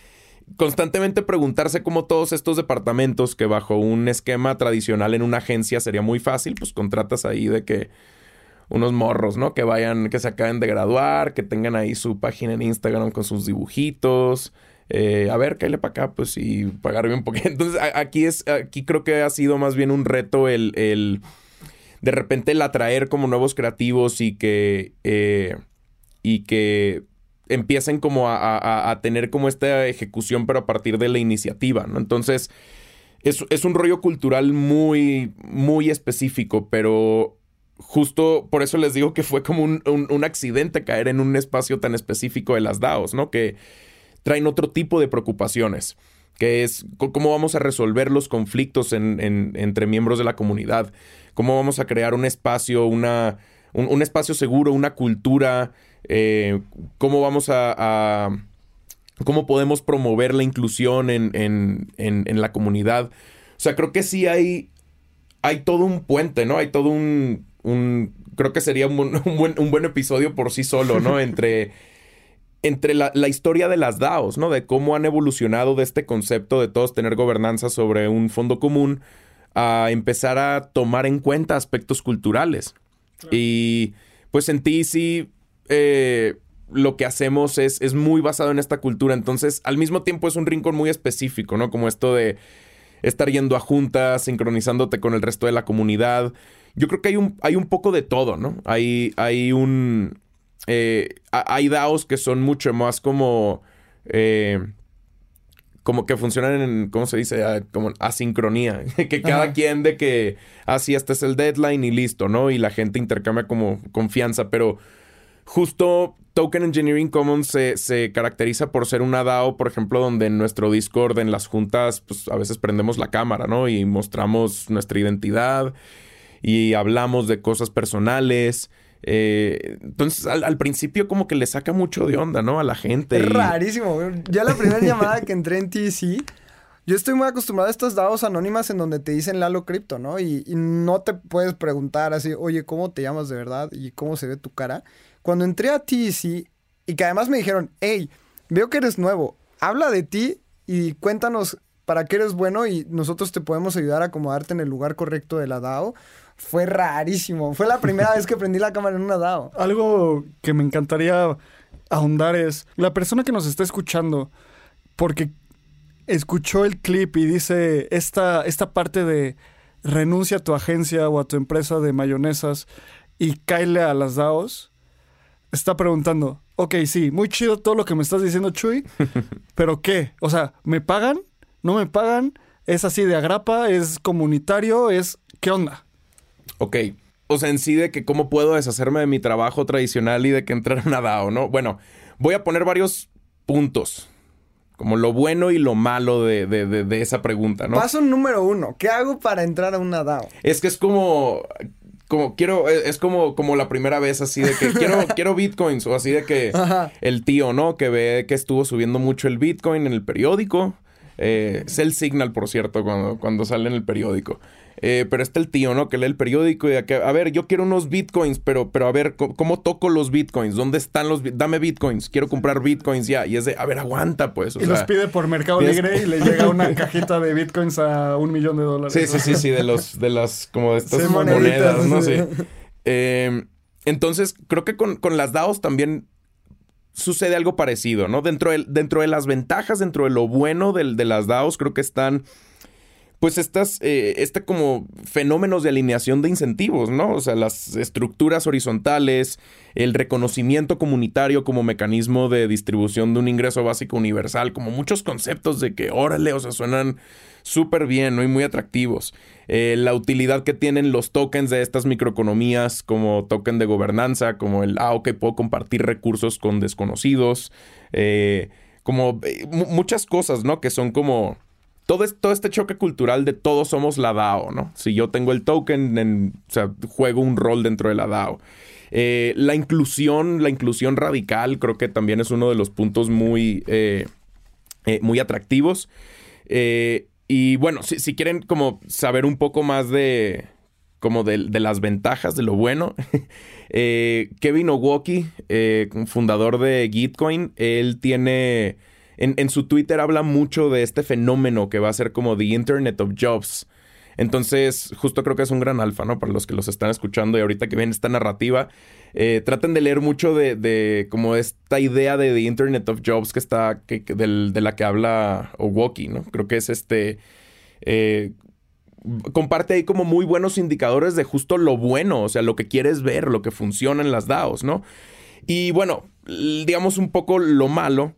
S2: constantemente preguntarse cómo todos estos departamentos que bajo un esquema tradicional en una agencia sería muy fácil, pues contratas ahí de que unos morros, ¿no? Que vayan, que se acaben de graduar, que tengan ahí su página en Instagram con sus dibujitos, eh, a ver, cállale para acá, pues, y pagarme un poquito. Entonces, aquí es, aquí creo que ha sido más bien un reto el, el de repente el atraer como nuevos creativos y que, eh, y que empiecen como a, tener como esta ejecución, pero a partir de la iniciativa, ¿no? Entonces, es, es un rollo cultural muy, muy específico, pero justo por eso les digo que fue como un, un, accidente caer en un espacio tan específico de las DAOs, ¿no? Que traen otro tipo de preocupaciones, que es cómo vamos a resolver los conflictos entre miembros de la comunidad, cómo vamos a crear un espacio, una, un, espacio seguro, una cultura, eh, cómo vamos a, cómo podemos promover la inclusión en, en, la comunidad. O sea, creo que sí hay, hay todo un puente, ¿no? Hay todo un, un creo que sería un, un, buen, un buen episodio por sí solo, ¿no? Entre entre la, historia de las DAOs, ¿no? De cómo han evolucionado de este concepto de todos tener gobernanza sobre un fondo común a empezar a tomar en cuenta aspectos culturales. Y pues en ti sí eh, lo que hacemos es, es, muy basado en esta cultura. Entonces, al mismo tiempo es un rincón muy específico, ¿no? Como esto de estar yendo a juntas, sincronizándote con el resto de la comunidad. Yo creo que hay un, hay un poco de todo, ¿no? Hay, hay un eh, hay DAOs que son mucho más como... Eh, como que funcionan en, ¿cómo se dice? Ah, como asincronía. que cada quien de que, así ah, este es el deadline y listo, ¿no? Y la gente intercambia como confianza, pero justo Token Engineering Commons se, se, caracteriza por ser una DAO, por ejemplo, donde en nuestro Discord, en las juntas, pues a veces prendemos la cámara, ¿no? Y mostramos nuestra identidad y hablamos de cosas personales. Eh, entonces, al, principio como que le saca mucho de onda, ¿no? A la gente.
S3: Es rarísimo. Ya la primera llamada que entré en TC, yo estoy muy acostumbrado a estas dados anónimas en donde te dicen Lalo Cripto, ¿no? Y, no te puedes preguntar así, oye, ¿cómo te llamas de verdad? Y cómo se ve tu cara. Cuando entré a TC y que además me dijeron, hey, veo que eres nuevo, habla de ti y cuéntanos para qué eres bueno y nosotros te podemos ayudar a acomodarte en el lugar correcto de la DAO fue rarísimo. Fue la primera vez que prendí la cámara en una DAO.
S1: Algo que me encantaría ahondar es la persona que nos está escuchando, porque escuchó el clip y dice esta, esta parte de renuncia a tu agencia o a tu empresa de mayonesas y cáele a las DAOs, está preguntando, ok, sí, muy chido todo lo que me estás diciendo, Chuy, pero ¿qué? O sea, ¿me pagan? ¿No me pagan? ¿Es así de agrapa? ¿Es comunitario? ¿Es qué onda?
S2: Ok. O sea, en sí de que cómo puedo deshacerme de mi trabajo tradicional y de que entrar a una DAO, ¿no? Bueno, voy a poner varios puntos. Como lo bueno y lo malo de, de, de, esa pregunta, ¿no?
S3: Paso número uno. ¿Qué hago para entrar a una DAO?
S2: Es que es como como quiero, es como, como la primera vez así de que quiero, quiero bitcoins o así de que el tío, ¿no? Que ve que estuvo subiendo mucho el bitcoin en el periódico. Eh, es el signal, por cierto, cuando, cuando sale en el periódico. Eh, pero está el tío, ¿no? Que lee el periódico y que, a ver, yo quiero unos bitcoins, pero, pero a ver, ¿cómo, toco los bitcoins? ¿Dónde están los Dame bitcoins, quiero comprar bitcoins ya. Y es de, a ver, aguanta, pues.
S1: y los pide por Mercado Libre y le llega una cajita de bitcoins a un millón de dólares.
S2: Sí, sí, sí, sí, de los, de las, como de estas monedas, ¿no? Sí. Em, entonces, creo que con, con las DAOs también sucede algo parecido, ¿no? Dentro de, dentro de las ventajas, dentro de lo bueno de, de las DAOs, creo que están pues estas, eh, este como fenómenos de alineación de incentivos, ¿no? O sea, las estructuras horizontales, el reconocimiento comunitario como mecanismo de distribución de un ingreso básico universal, como muchos conceptos de que, órale, o sea, suenan súper bien, ¿no? Y muy atractivos. Eh, la utilidad que tienen los tokens de estas microeconomías como token de gobernanza, como el, ah, ok, puedo compartir recursos con desconocidos, eh, como muchas cosas, ¿no? Que son como todo, este choque cultural de todos somos la DAO, ¿no? Si yo tengo el token, o sea, juego un rol dentro de la DAO. Eh, la inclusión, la inclusión radical, creo que también es uno de los puntos muy, eh, eh, muy atractivos. y bueno, si, quieren como saber un poco más de, como de, de las ventajas, de lo bueno, Kevin Owoki, fundador de Gitcoin, él tiene en, su Twitter habla mucho de este fenómeno que va a ser como The Internet of Jobs. Entonces, justo creo que es un gran alfa, ¿no? Para los que los están escuchando y ahorita que ven esta narrativa, eh, traten de leer mucho de, como esta idea de The Internet of Jobs que está, que, de la que habla Owoki, ¿no? Creo que es este... Eh, comparte ahí como muy buenos indicadores de justo lo bueno, o sea, lo que quieres ver, lo que funciona en las DAOs, ¿no? Y bueno, digamos un poco lo malo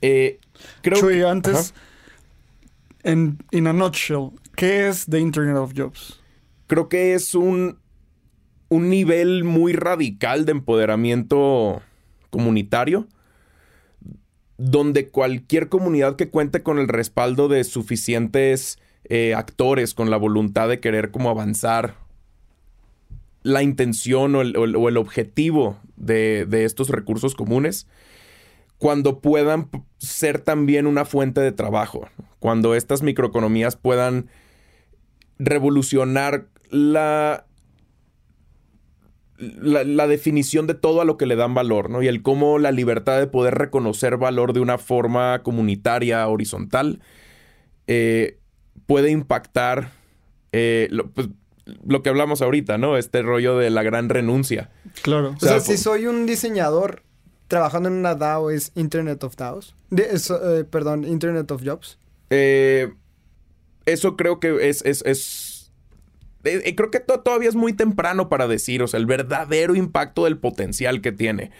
S2: eh,
S1: creo Chuy, antes, en in a nutshell, ¿qué es The Internet of Jobs?
S2: Creo que es un, un nivel muy radical de empoderamiento comunitario, donde cualquier comunidad que cuente con el respaldo de suficientes eh, actores, con la voluntad de querer como avanzar la intención o el, objetivo de, de, estos recursos comunes, cuando puedan ser también una fuente de trabajo, cuando estas microeconomías puedan revolucionar la, la, definición de todo a lo que le dan valor, ¿no? Y el cómo la libertad de poder reconocer valor de una forma comunitaria, horizontal, eh, puede impactar eh, pues, lo, que hablamos ahorita, ¿no? Este rollo de la gran renuncia.
S1: Claro.
S3: O sea, si soy un diseñador trabajando en una DAO es Internet of DAOs. Eh, perdón, Internet of Jobs.
S2: Eh, eso creo que es... es, eh, creo que todavía es muy temprano para decir, o sea, el verdadero impacto del potencial que tiene.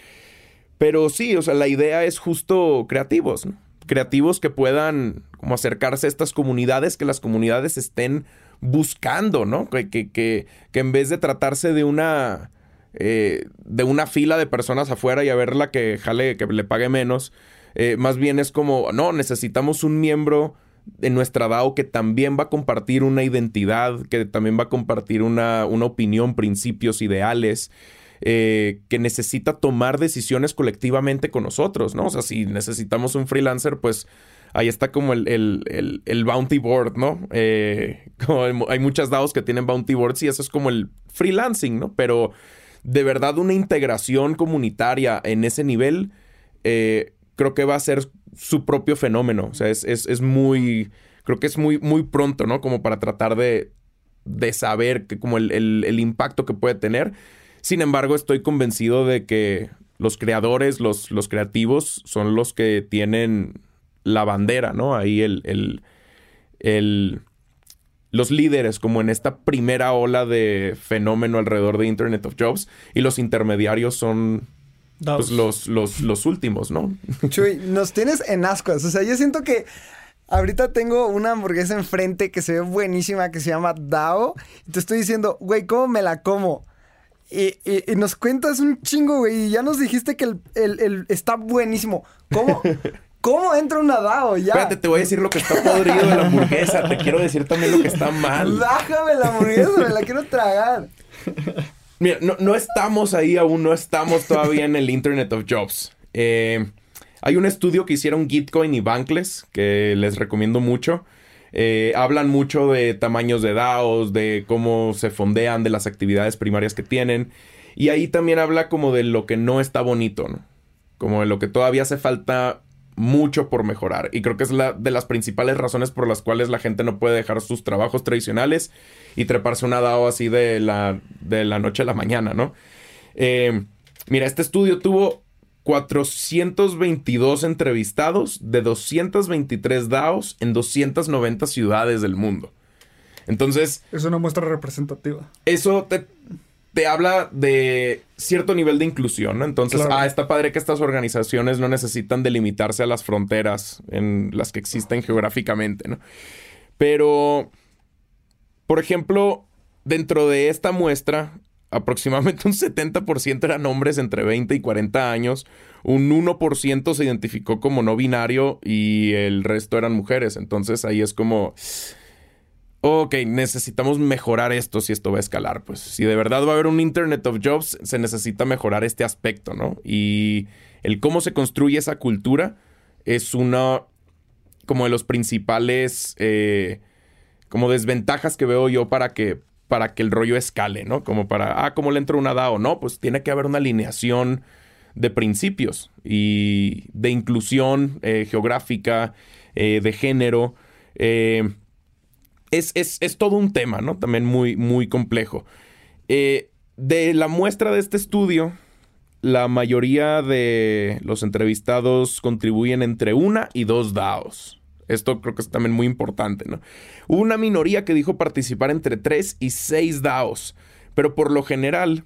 S2: Pero sí, o sea, la idea es justo creativos, ¿no? Creativos que puedan como acercarse a estas comunidades, que las comunidades estén buscando, ¿no? Que, que, que en vez de tratarse de una eh, de una fila de personas afuera y a verla que jale, que le pague menos. Eh, más bien es como, no, necesitamos un miembro en nuestra DAO que también va a compartir una identidad, que también va a compartir una, una opinión, principios, ideales. Eh, que necesita tomar decisiones colectivamente con nosotros, ¿no? O sea, si necesitamos un freelancer, pues ahí está como el, el, el, bounty board, ¿no? hay muchas DAOs que tienen bounty boards y eso es como el freelancing, ¿no? Pero de verdad una integración comunitaria en ese nivel, eh, creo que va a ser su propio fenómeno. O sea, es, muy, creo que es muy, muy pronto, ¿no? Como para tratar de, de saber que, como el, el impacto que puede tener. Sin embargo, estoy convencido de que los creadores, los, los creativos, son los que tienen la bandera, ¿no? Ahí el, el, los líderes, como en esta primera ola de fenómeno alrededor de Internet of Jobs, y los intermediarios son pues, los, los, los últimos, ¿no?
S3: Chuy, nos tienes en ascuas. O sea, yo siento que Ahorita tengo una hamburguesa enfrente que se ve buenísima, que se llama Dao. Y te estoy diciendo, güey, ¿cómo me la como? Y, nos cuentas un chingo, güey. Y ya nos dijiste que el, está buenísimo. ¿Cómo? ¿Cómo entra un Dao? Ya.
S2: Espérate, te voy a decir lo que está podrido de la hamburguesa. Te quiero decir también lo que está mal.
S3: Bájame la hamburguesa, me la quiero tragar.
S2: Mira, no, no, estamos ahí aún, no estamos todavía en el Internet of Jobs. Eh, hay un estudio que hicieron Gitcoin y Bankless que les recomiendo mucho. Eh, hablan mucho de tamaños de DAOs, de cómo se fondean, de las actividades primarias que tienen. Y ahí también habla como de lo que no está bonito, ¿no? Como de lo que todavía hace falta mucho por mejorar. Y creo que es la de las principales razones por las cuales la gente no puede dejar sus trabajos tradicionales y treparse una DAO así de la, de la noche a la mañana, ¿no? Eh, mira, este estudio tuvo 422 entrevistados de 223 DAOs en 290 ciudades del mundo. Entonces...
S1: Es una muestra representativa.
S2: Eso te, te habla de cierto nivel de inclusión, ¿no? Entonces, ah, está padre que estas organizaciones no necesitan delimitarse a las fronteras en las que existen geográficamente, ¿no? Pero, por ejemplo, dentro de esta muestra aproximadamente un 70% eran hombres entre 20 y 40 años, un 1% se identificó como no binario y el resto eran mujeres. Entonces ahí es como, ok, necesitamos mejorar esto si esto va a escalar. Pues si de verdad va a haber un Internet of Jobs, se necesita mejorar este aspecto, ¿no? Y el cómo se construye esa cultura es una, como de los principales... Eh, como desventajas que veo yo para que para que el rollo escale, ¿no? Como para, ah, ¿cómo le entra una DAO? No, pues tiene que haber una alineación de principios y de inclusión eh, geográfica, eh, de género. Eh, es, es, todo un tema, ¿no? También muy, muy complejo. de la muestra de este estudio, la mayoría de los entrevistados contribuyen entre una y dos DAOs. Esto creo que es también muy importante, ¿no? Hubo una minoría que dijo participar entre 3 y 6 DAOs, pero por lo general,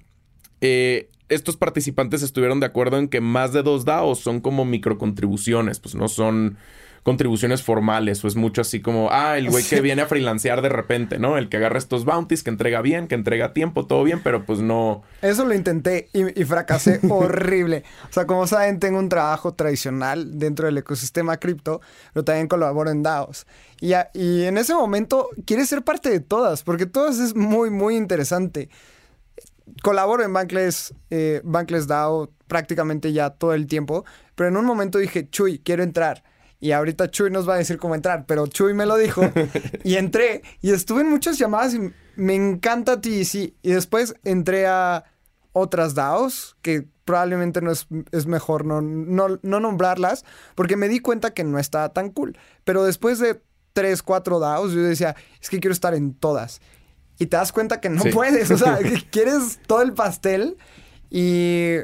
S2: eh, estos participantes estuvieron de acuerdo en que más de dos DAOs son como microcontribuciones, pues no son contribuciones formales o es mucho así como, ah, el güey que viene a freelancear de repente, ¿no? El que agarra estos bounties, que entrega bien, que entrega tiempo, todo bien, pero pues no...
S3: Eso lo intenté y, fracasé horrible. O sea, como saben, tengo un trabajo tradicional dentro del ecosistema cripto, pero también colaboro en DAOs. Y, y en ese momento quieres ser parte de todas, porque todas es muy, muy interesante colaboro en Bankless, eh, Bankless DAO prácticamente ya todo el tiempo, pero en un momento dije, Chuy, quiero entrar. Y ahorita Chuy nos va a decir cómo entrar, pero Chuy me lo dijo. y entré y estuve en muchas llamadas y me encanta TDC. Y después entré a otras DAOs que probablemente no es, mejor no, no, nombrarlas porque me di cuenta que no estaba tan cool. Pero después de tres, cuatro DAOs yo decía, es que quiero estar en todas. Y te das cuenta que no puedes, o sea, quieres todo el pastel y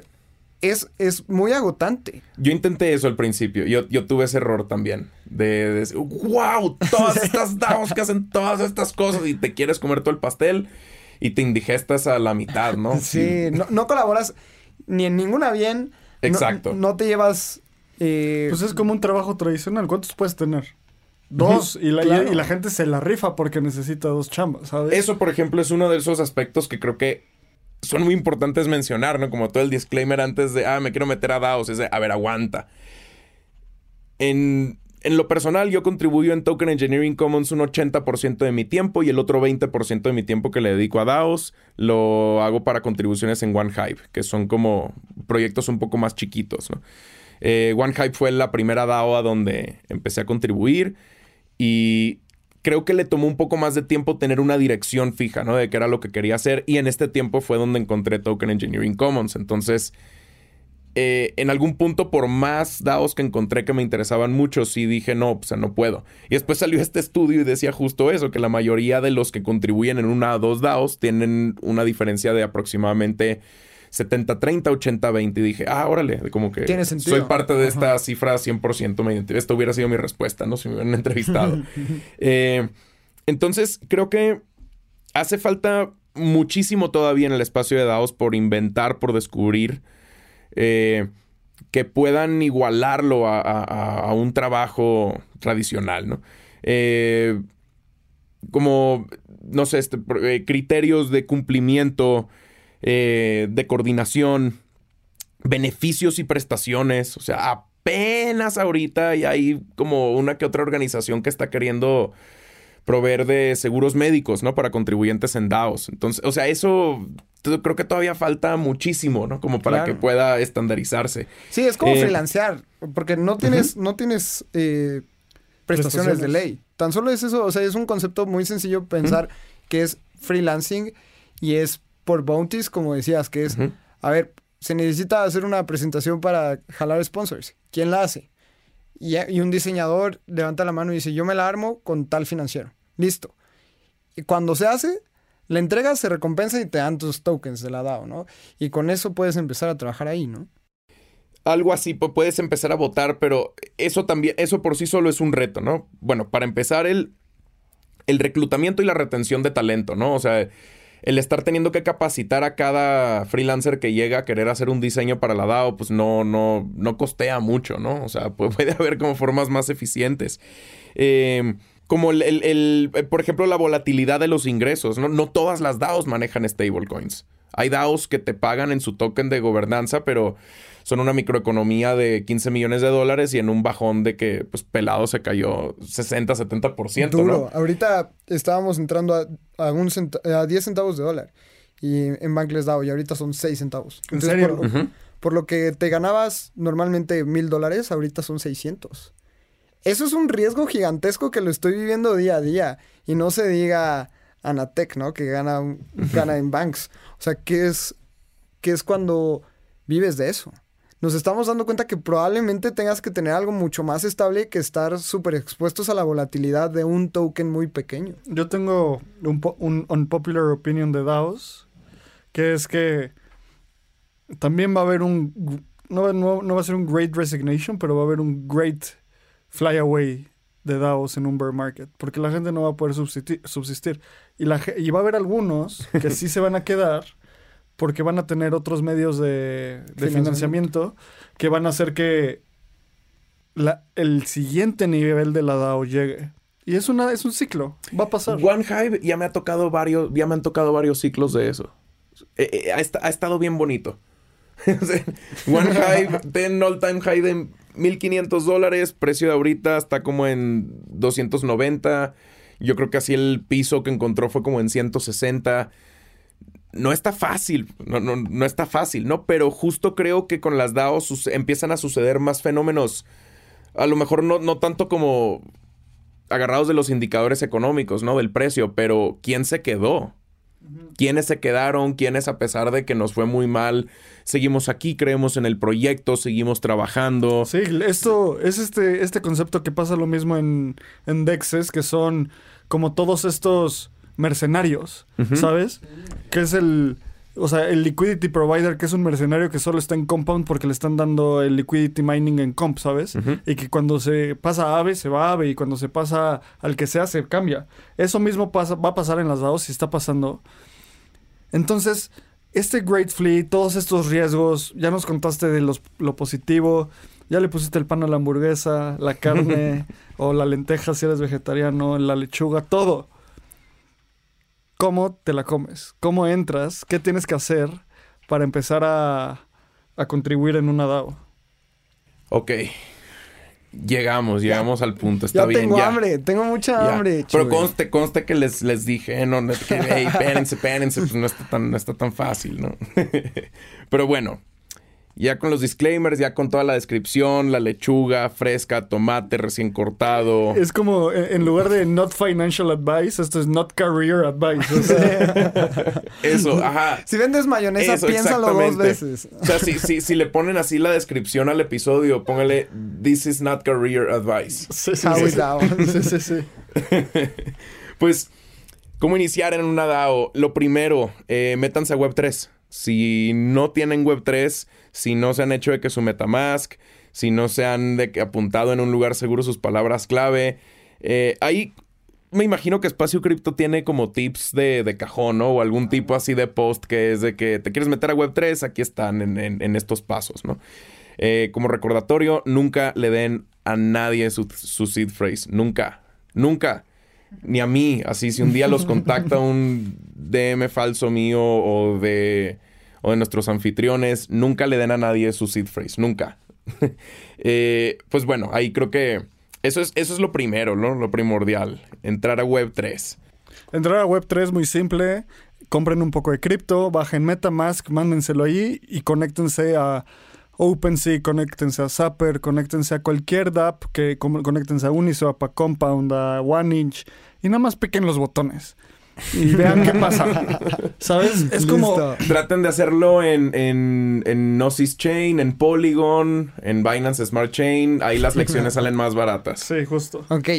S3: es, es muy agotante.
S2: Yo intenté eso al principio. Yo, yo tuve ese error también. De, decir, wow, todas estas DAOs que hacen todas estas cosas y te quieres comer todo el pastel y te indigestas a la mitad, ¿no?
S3: Sí, no, colaboras ni en ninguna bien.
S2: Exacto.
S3: No, te llevas...
S1: Eh, pues es como un trabajo tradicional. ¿Cuántos puedes tener? Dos, y, la, y, la, gente se la rifa porque necesita dos chambas, ¿sabes?
S2: Eso, por ejemplo, es uno de esos aspectos que creo que son muy importantes mencionar, ¿no? Como todo el disclaimer antes de, ah, me quiero meter a DAOs, es de, a ver, aguanta. En, en lo personal, yo contribuyo en Token Engineering Commons un 80% de mi tiempo y el otro 20% de mi tiempo que le dedico a DAOs lo hago para contribuciones en OneHive, que son como proyectos un poco más chiquitos, ¿no? Eh, OneHive fue la primera DAO a donde empecé a contribuir y creo que le tomó un poco más de tiempo tener una dirección fija, ¿no? De qué era lo que quería hacer. Y en este tiempo fue donde encontré Token Engineering Commons. Entonces, eh, en algún punto, por más DAOs que encontré que me interesaban mucho, sí dije, no, pues no puedo. Y después salió este estudio y decía justo eso, que la mayoría de los que contribuyen en una o dos DAOs tienen una diferencia de aproximadamente 70-30, 80-20. Y dije, ah, órale, como que
S3: Tiene sentido.
S2: soy parte de esta cifra 100%. Me identifico. Esto hubiera sido mi respuesta, ¿no? Si me hubieran entrevistado. Eh, entonces, creo que hace falta muchísimo todavía en el espacio de DAOs por inventar, por descubrir. eh, que puedan igualarlo a, a- a un trabajo tradicional, ¿no? Eh, como, no sé, este, eh, criterios de cumplimiento, eh, de coordinación, beneficios y prestaciones. O sea, apenas ahorita y hay como una que otra organización que está queriendo proveer de seguros médicos, ¿no? Para contribuyentes en DAOs. Entonces, o sea, eso creo que todavía falta muchísimo, ¿no? Como para
S3: Claro.
S2: que pueda estandarizarse.
S3: Sí, es como
S2: Eh,
S3: freelancear, porque no tienes, no tienes eh, prestaciones, de ley. Tan solo es eso, o sea, es un concepto muy sencillo pensar que es freelancing y es por bounties, como decías, que es, a ver, se necesita hacer una presentación para jalar sponsors. ¿Quién la hace? Y, y un diseñador levanta la mano y dice, yo me la armo con tal financiero. Listo. Y cuando se hace, la entregas, se recompensa y te dan tus tokens de la DAO, ¿no? Y con eso puedes empezar a trabajar ahí, ¿no?
S2: algo así, pu- puedes empezar a votar, pero eso también, eso por sí solo es un reto, ¿no? Bueno, para empezar, el, el reclutamiento y la retención de talento, ¿no? O sea, el estar teniendo que capacitar a cada freelancer que llega a querer hacer un diseño para la DAO, pues no, no, no costea mucho, ¿no? O sea, pu- puede haber como formas más eficientes. Eh, como el, el- el, eh, por ejemplo, la volatilidad de los ingresos, ¿no? No todas las DAOs manejan stablecoins. Hay DAOs que te pagan en su token de gobernanza, pero son una microeconomía de 15 millones de dólares y en un bajón de que, pues, pelado se cayó 60, 70%,
S3: Duro.
S2: ¿no?
S3: Ahorita estábamos entrando a, a, un centa- a 10 centavos de dólar. Y en Bankless DAO, y ahorita son 6 centavos.
S1: ¿En serio?
S3: Por, lo que te ganabas normalmente mil dólares, ahorita son 600. Eso es un riesgo gigantesco que lo estoy viviendo día a día. Y no se diga Anatec, ¿no? Que gana, gana en banks. O sea, ¿qué es, qué es cuando vives de eso? Nos estamos dando cuenta que probablemente tengas que tener algo mucho más estable que estar súper expuestos a la volatilidad de un token muy pequeño.
S1: Yo tengo un, un unpopular opinion de DAOs, que es que también va a haber un, no, no, no va a ser un great resignation, pero va a haber un great flyaway de DAOs en un bear market, porque la gente no va a poder subsistir. Y, la, y va a haber algunos que sí se van a quedar porque van a tener otros medios de, de
S3: Financiamiento.
S1: financiamiento que van a hacer que la- el siguiente nivel de la DAO llegue. Y es, una, es un ciclo, va a pasar.
S2: One Hive ya me ha tocado varios, ya me han tocado varios ciclos de eso. Eh, eh, ha, ha estado bien bonito. One Hive ten all time high de 1500 dólares, precio de ahorita está como en 290. Yo creo que así el piso que encontró fue como en 160. No está fácil, no, no, no está fácil, ¿no? Pero justo creo que con las DAOs suce- empiezan a suceder más fenómenos. A lo mejor no, no tanto como agarrados de los indicadores económicos, ¿no? Del precio, pero ¿quién se quedó? ¿Quiénes se quedaron? ¿Quiénes a pesar de que nos fue muy mal, seguimos aquí, creemos en el proyecto, seguimos trabajando?
S1: Sí, esto es este, este concepto que pasa lo mismo en, en Dexes, que son como todos estos mercenarios. ¿sabes? Que es el, o sea, el liquidity provider, que es un mercenario que solo está en compound porque le están dando el liquidity mining en comp, ¿sabes? Y que cuando se pasa a AVE, se va a AVE, y cuando se pasa al que sea, se cambia. Eso mismo pasa, va a pasar en las DAOs y está pasando. Entonces, este Great Fleet, todos estos riesgos, ya nos contaste de los, lo positivo, ya le pusiste el pan a la hamburguesa, la carne o la lenteja si eres vegetariano, la lechuga, todo. ¿Cómo te la comes? ¿Cómo entras? ¿Qué tienes que hacer para empezar a, a contribuir en una DAO?
S2: Ok. Llegamos, llegamos al punto. Está
S3: ya
S2: bien,
S3: tengo
S2: ya.
S3: hambre, tengo mucha
S2: Ya.
S3: hambre.
S2: Pero conste, conste que les, les dije, eh, no, no, que, hey, espérense, espérense, pues no está tan, no está tan fácil, ¿no? Pero bueno, Ya con los disclaimers, ya con toda la descripción, la lechuga fresca, tomate recién cortado.
S1: Es como en lugar de not financial advice, esto es not career advice. o sea,
S2: Eso, ajá.
S3: Si vendes mayonesa,
S2: Eso,
S3: piénsalo dos veces.
S2: O sea, si, si, si le ponen así la descripción al episodio, póngale This is not career advice.
S1: sí, sí,
S3: How
S1: sí, sí.
S2: Pues, ¿cómo iniciar en una DAO? Lo primero, eh, métanse a Web3. Si no tienen Web3, si no se han hecho de que su Metamask, si no se han de que apuntado en un lugar seguro sus palabras clave, eh, ahí me imagino que Espacio Cripto tiene como tips de, de cajón, ¿no? O algún tipo así de post que es de que te quieres meter a Web3, aquí están en, en- en estos pasos, ¿no? Eh, como recordatorio, nunca le den a nadie su, su seed phrase. Nunca. Nunca. Ni a mí. Así, si un día los contacta un DM falso mío o de, o de nuestros anfitriones, nunca le den a nadie su seed phrase. Nunca. Eh, pues bueno, ahí creo que eso es, eso es lo primero, ¿no? Lo primordial. Entrar a Web3.
S1: Entrar a Web3 muy simple. Compren un poco de cripto, bajen Metamask, mándenselo ahí y conéctense a OpenSea, conéctense a Zapper, conéctense a cualquier DApp, que conéctense a Uniswap, a Compound, a OneInch y nada más piquen los botones y vean qué pasa. ¿Sabes? Es como
S3: Listo.
S2: Traten de hacerlo en, en, en Gnosis Chain, en Polygon, en Binance Smart Chain. Ahí las lecciones salen más baratas.
S1: Sí, justo.
S3: Ok.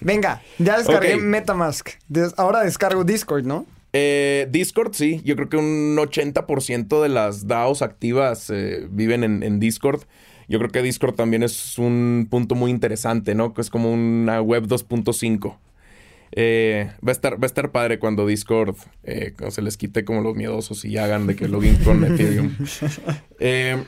S3: Venga, ya descargué. Metamask. Des- ahora descargo Discord, ¿no?
S2: Eh, Discord, sí. Yo creo que un 80% de las DAOs activas eh, viven en, en Discord. Yo creo que Discord también es un punto muy interesante, ¿no? Que es como una web 2.5. Eh, va, a estar, va a estar padre cuando Discord eh, cuando se les quite como los miedosos y hagan de que login con Ethereum. Eh,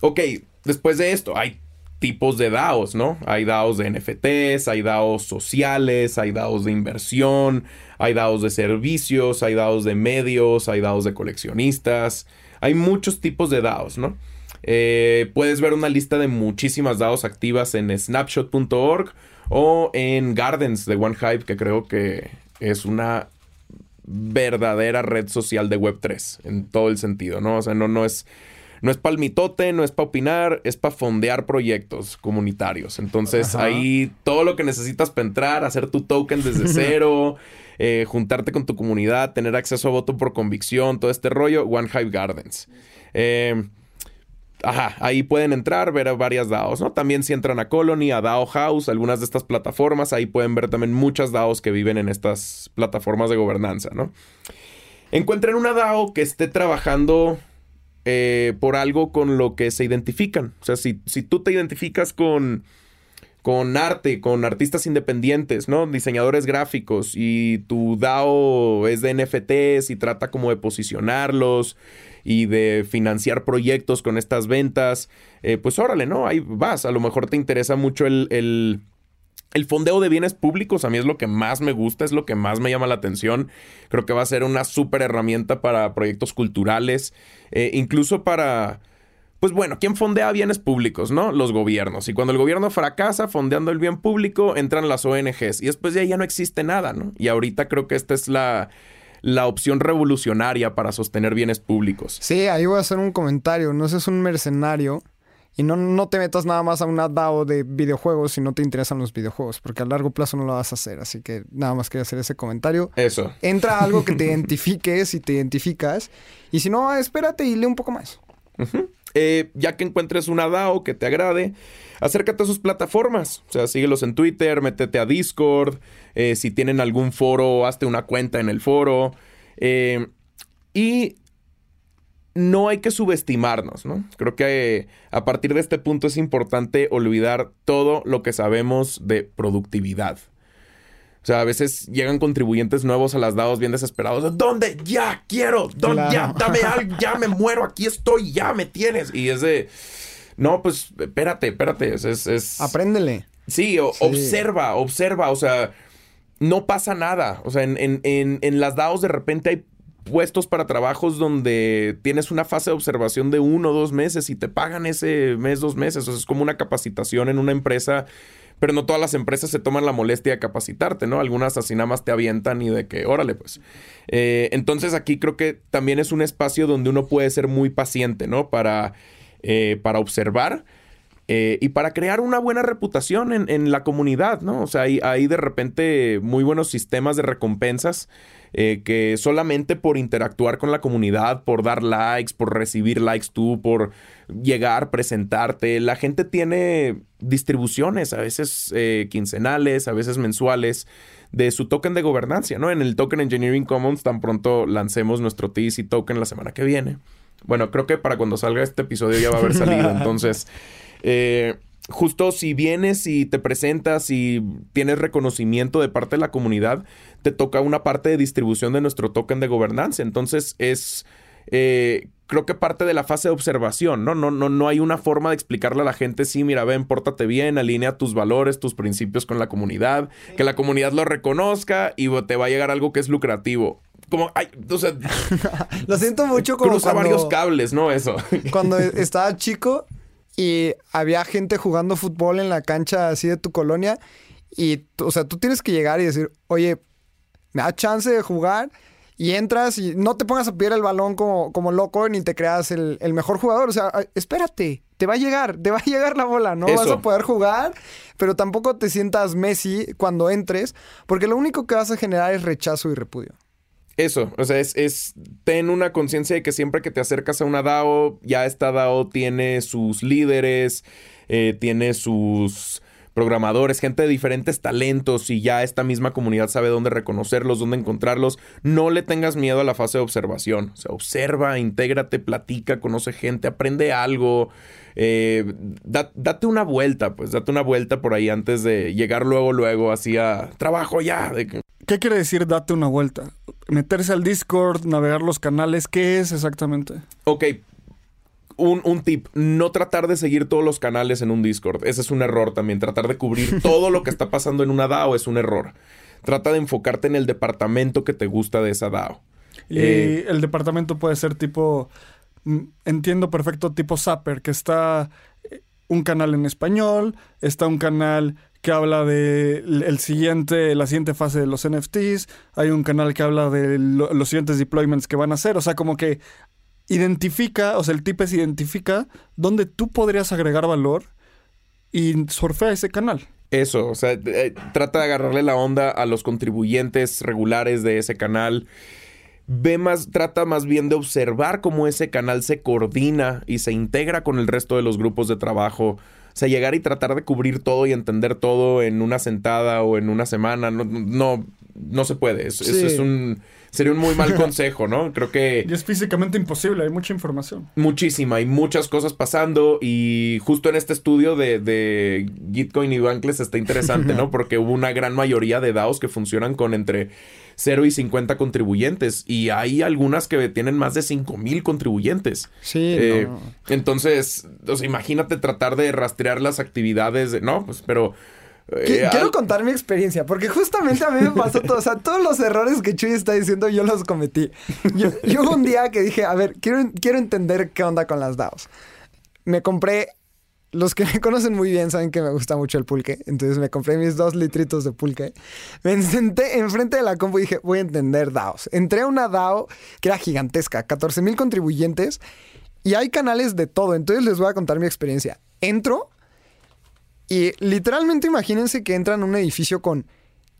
S2: ok, después de esto, hay tipos de DAOs, ¿no? Hay DAOs de NFTs, hay DAOs sociales, hay DAOs de inversión, hay DAOs de servicios, hay DAOs de medios, hay DAOs de coleccionistas. Hay muchos tipos de DAOs, ¿no? Eh, puedes ver una lista de muchísimas DAOs activas en snapshot.org o en Gardens de OneHive, que creo que es una verdadera red social de Web3 en todo el sentido, ¿no? O sea, no, no es no es para el mitote, no es para opinar, es para fondear proyectos comunitarios. Entonces,
S3: Ajá.
S2: ahí todo lo que necesitas para entrar, hacer tu token desde cero, eh, juntarte con tu comunidad, tener acceso a voto por convicción, todo este rollo, One Hive Gardens. Eh, Ajá, ahí pueden entrar, ver varias DAOs, ¿no? También si entran a Colony, a DAO House, algunas de estas plataformas, ahí pueden ver también muchas DAOs que viven en estas plataformas de gobernanza, ¿no? Encuentren una DAO que esté trabajando eh, por algo con lo que se identifican. O sea, si, si tú te identificas con, con arte, con artistas independientes, ¿no? Diseñadores gráficos y tu DAO es de NFTs y trata como de posicionarlos y de financiar proyectos con estas ventas, eh, pues órale, ¿no? Ahí vas. A lo mejor te interesa mucho el, el, fondeo de bienes públicos. A mí es lo que más me gusta, es lo que más me llama la atención. Creo que va a ser una súper herramienta para proyectos culturales, eh, incluso para... Pues bueno, ¿quién fondea bienes públicos, no? Los gobiernos. Y cuando el gobierno fracasa fondeando el bien público, entran las ONGs. Y después de ahí ya no existe nada, ¿no? Y ahorita creo que esta es la, la opción revolucionaria para sostener bienes públicos.
S3: Sí, ahí voy a hacer un comentario. No seas un mercenario y no, no te metas nada más a una DAO de videojuegos si no te interesan los videojuegos, porque a largo plazo no lo vas a hacer. Así que nada más quería hacer ese comentario.
S2: Eso.
S3: Entra a algo que te identifique si te identificas. Y si no, espérate y lee un poco más.
S2: Eh, ya que encuentres una DAO que te agrade, acércate a sus plataformas. O sea, síguelos en Twitter, métete a Discord. eh, si tienen algún foro, hazte una cuenta en el foro. eh, y no hay que subestimarnos, ¿no? Creo que eh, a partir de este punto es importante olvidar todo lo que sabemos de productividad. O sea, a veces llegan contribuyentes nuevos a las DAOs bien desesperados. ¿Dónde? Ya quiero. ¿Dónde?
S3: Claro.
S2: Ya, dame algo. Ya me muero. Aquí estoy. Ya me tienes. Y es de. No, pues espérate, espérate. Es. es, es-
S3: Apréndele.
S2: Sí, o-
S3: Sí.
S2: observa, observa. O sea, no pasa nada. O sea, en, en, en, en las DAOs de repente hay puestos para trabajos donde tienes una fase de observación de uno o dos meses y te pagan ese mes, dos meses. O sea, es como una capacitación en una empresa. Pero no todas las empresas se toman la molestia de capacitarte, ¿no? Algunas así nada más te avientan y de que, órale, pues. Eh, entonces aquí creo que también es un espacio donde uno puede ser muy paciente, ¿no? Para eh, para observar. eh, y para crear una buena reputación en, la comunidad, ¿no? O sea, hay, hay de repente muy buenos sistemas de recompensas eh, que solamente por interactuar con la comunidad, por dar likes, por recibir likes tú, por llegar, presentarte, la gente tiene distribuciones, a veces eh, quincenales, a veces mensuales, de su token de gobernancia, ¿no? En el Token Engineering Commons tan pronto lancemos nuestro TC token la semana que viene. Bueno, creo que para cuando salga este episodio ya va a haber salido, entonces... eh, justo si vienes y te presentas y tienes reconocimiento de parte de la comunidad, te toca una parte de distribución de nuestro token de gobernanza. Entonces es, eh, creo que parte de la fase de observación, ¿no? No, no, no hay una forma de explicarle a la gente, sí, mira, ven, pórtate bien, alinea tus valores, tus principios con la comunidad, que la comunidad lo reconozca y te va a llegar algo que es lucrativo. Como, ay, o sea,
S3: Lo siento mucho como
S2: cruza
S3: cuando,
S2: varios cables, ¿no? Eso.
S3: cuando estaba chico y había gente jugando fútbol en la cancha así de tu colonia y, o sea, tú tienes que llegar y decir, oye, me da chance de jugar y entras y no te pongas a pedir el balón como, como loco ni te creas el, el mejor jugador. O sea, espérate, te va a llegar, te va a llegar la bola, no vas a poder jugar, pero tampoco te sientas Messi cuando entres, porque lo único que vas a generar es rechazo y repudio.
S2: Eso, o sea, es, es ten una conciencia de que siempre que te acercas a una DAO, ya esta DAO tiene sus líderes, eh, tiene sus programadores, gente de diferentes talentos y ya esta misma comunidad sabe dónde reconocerlos, dónde encontrarlos. No le tengas miedo a la fase de observación. O sea, observa, intégrate, platica, conoce gente, aprende algo. eh, da- date una vuelta, pues date una vuelta por ahí antes de llegar luego, luego, así a trabajo ya. de que-
S1: ¿Qué quiere decir date una vuelta? Meterse al Discord, navegar los canales, ¿qué es exactamente?
S2: Ok. Un, un tip, no tratar de seguir todos los canales en un Discord. Ese es un error también. Tratar de cubrir todo lo que está pasando en una DAO es un error. Trata de enfocarte en el departamento que te gusta de esa DAO.
S1: Y
S2: Eh,
S1: el departamento puede ser tipo, mm, entiendo perfecto, tipo Zapper, que está eh, un canal en español, está un canal que habla de el siguiente, la siguiente fase de los NFTs, hay un canal que habla de lo- los siguientes deployments que van a hacer, o sea, como que identifica, o sea, el tipes identifica dónde tú podrías agregar valor y surfea ese canal.
S2: Eso, o sea, eh, trata de agarrarle la onda a los contribuyentes regulares de ese canal. Ve más, trata más bien de observar cómo ese canal se coordina y se integra con el resto de los grupos de trabajo. O sea, llegar y tratar de cubrir todo y entender todo en una sentada o en una semana, no, no, no se puede. Es- Eso
S3: Sí.
S2: es un, sería un muy mal consejo, ¿no? Creo que...
S1: Y es físicamente imposible, hay mucha información.
S2: Muchísima, hay muchas cosas pasando y justo en este estudio de, de Gitcoin y Bankless está interesante, ¿no? Porque hubo una gran mayoría de DAOs que funcionan con entre 0 y 50 contribuyentes y hay algunas que tienen más de 5 mil contribuyentes.
S3: Sí,
S2: Eh,
S3: no.
S2: Entonces, o sea, imagínate tratar de rastrear las actividades de... No, pues, pero... eh,
S3: Qui- Quiero
S2: al-
S3: contar mi experiencia, porque justamente a mí me pasó todo. O sea, todos los errores que Chuy está diciendo, yo los cometí. Yo, yo un día que dije, a ver, quiero, quiero entender qué onda con las DAOs. Me compré. Los que me conocen muy bien saben que me gusta mucho el pulque. Entonces me compré mis dos litritos de pulque. Me senté enfrente de la compu y dije, voy a entender DAOs. Entré a una DAO que era gigantesca, 14 mil contribuyentes. Y hay canales de todo. Entonces les voy a contar mi experiencia. Entro y literalmente imagínense que entran a un edificio con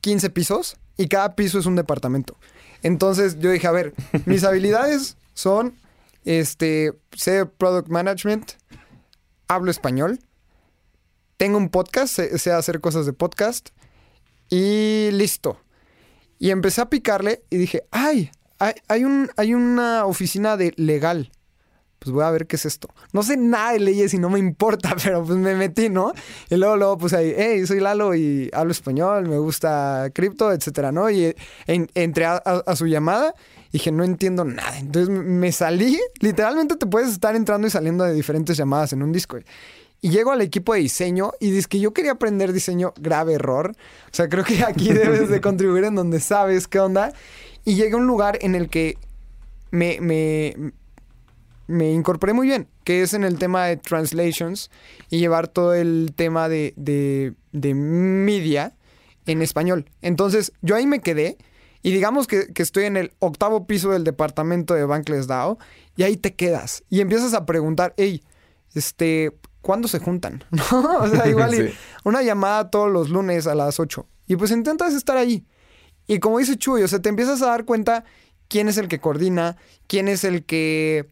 S3: 15 pisos y cada piso es un departamento. Entonces yo dije, a ver, mis habilidades son, este, sé product management, hablo español, tengo un podcast, sé, hacer cosas de podcast y listo. Y empecé a picarle y dije, ay, hay, hay un, una oficina de legal pues voy a ver qué es esto. No sé nada de leyes y no me importa, pero pues me metí, ¿no? Y luego, luego pues ahí, hey, soy Lalo y hablo español, me gusta cripto, etcétera, ¿no? Y en- entré a, su llamada dije, no entiendo nada. Entonces me salí, literalmente te puedes estar entrando y saliendo de diferentes llamadas en un Discord. Y llego al equipo de diseño y dice que yo quería aprender diseño, grave error. O sea, creo que aquí debes de contribuir en donde sabes qué onda. Y llegué a un lugar en el que me, me, me incorporé muy bien, que es en el tema de translations y llevar todo el tema de, de, de media en español. Entonces, yo ahí me quedé y digamos que, que estoy en el octavo piso del departamento de Bankless DAO y ahí te quedas y empiezas a preguntar, hey, este, ¿cuándo se juntan? ¿No? O sea, igual
S2: Sí.
S3: una llamada todos los lunes a las 8. Y pues intentas estar ahí. Y como dice Chuy, o sea, te empiezas a dar cuenta quién es el que coordina, quién es el que...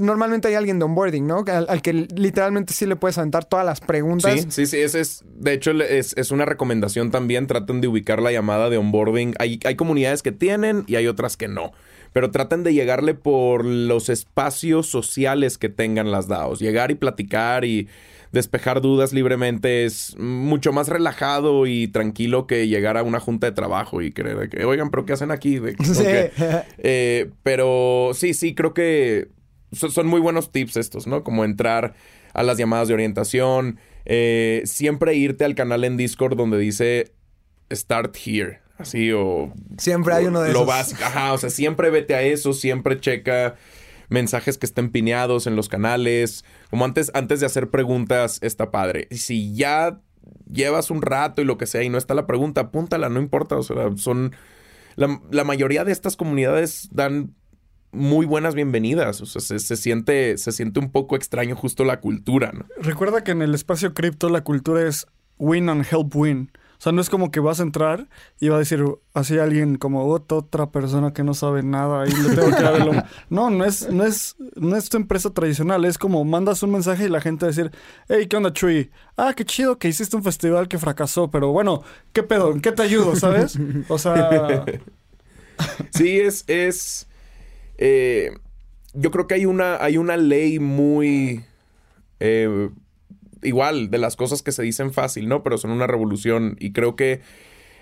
S3: Normalmente hay alguien de onboarding, ¿no? Al, al que literalmente sí le puedes aventar todas las preguntas.
S2: Sí, sí, sí, ese es, de hecho, es, es una recomendación también. Traten de ubicar la llamada de onboarding. Hay, hay comunidades que tienen y hay otras que no. Pero traten de llegarle por los espacios sociales que tengan las DAOs. Llegar y platicar y despejar dudas libremente es mucho más relajado y tranquilo que llegar a una junta de trabajo y creer que, oigan, pero ¿qué hacen aquí? De-
S3: Sí.
S2: Eh, pero sí, sí, creo que son muy buenos tips estos, ¿no? Como entrar a las llamadas de orientación, eh, siempre irte al canal en Discord donde dice Start Here, así o...
S3: Siempre hay uno de
S2: lo
S3: esos.
S2: básico, ajá, o sea, siempre vete a eso, siempre checa mensajes que estén pineados en los canales, como antes, antes de hacer preguntas está padre. Y si ya llevas un rato y lo que sea y no está la pregunta, apúntala, no importa, o sea, son... La, la mayoría de estas comunidades dan muy buenas bienvenidas. O sea, se, se siente, se siente un poco extraño justo la cultura, ¿no?
S1: Recuerda que en el espacio cripto la cultura es win and help win. O sea, no es como que vas a entrar y va a decir así alguien como "Ot- otra persona que no sabe nada y le tengo que dar el hombro". No, no es, no es, no es tu empresa tradicional. Es como mandas un mensaje y la gente va a decir, hey, ¿qué onda, Chuy? Ah, qué chido que hiciste un festival que fracasó, pero bueno, ¿qué pedo? ¿En qué te ayudo? ¿Sabes? O sea,
S2: Sí, es. es eh, yo creo que hay una, hay una ley muy. eh, igual, de las cosas que se dicen fácil, ¿no? Pero son una revolución. Y creo que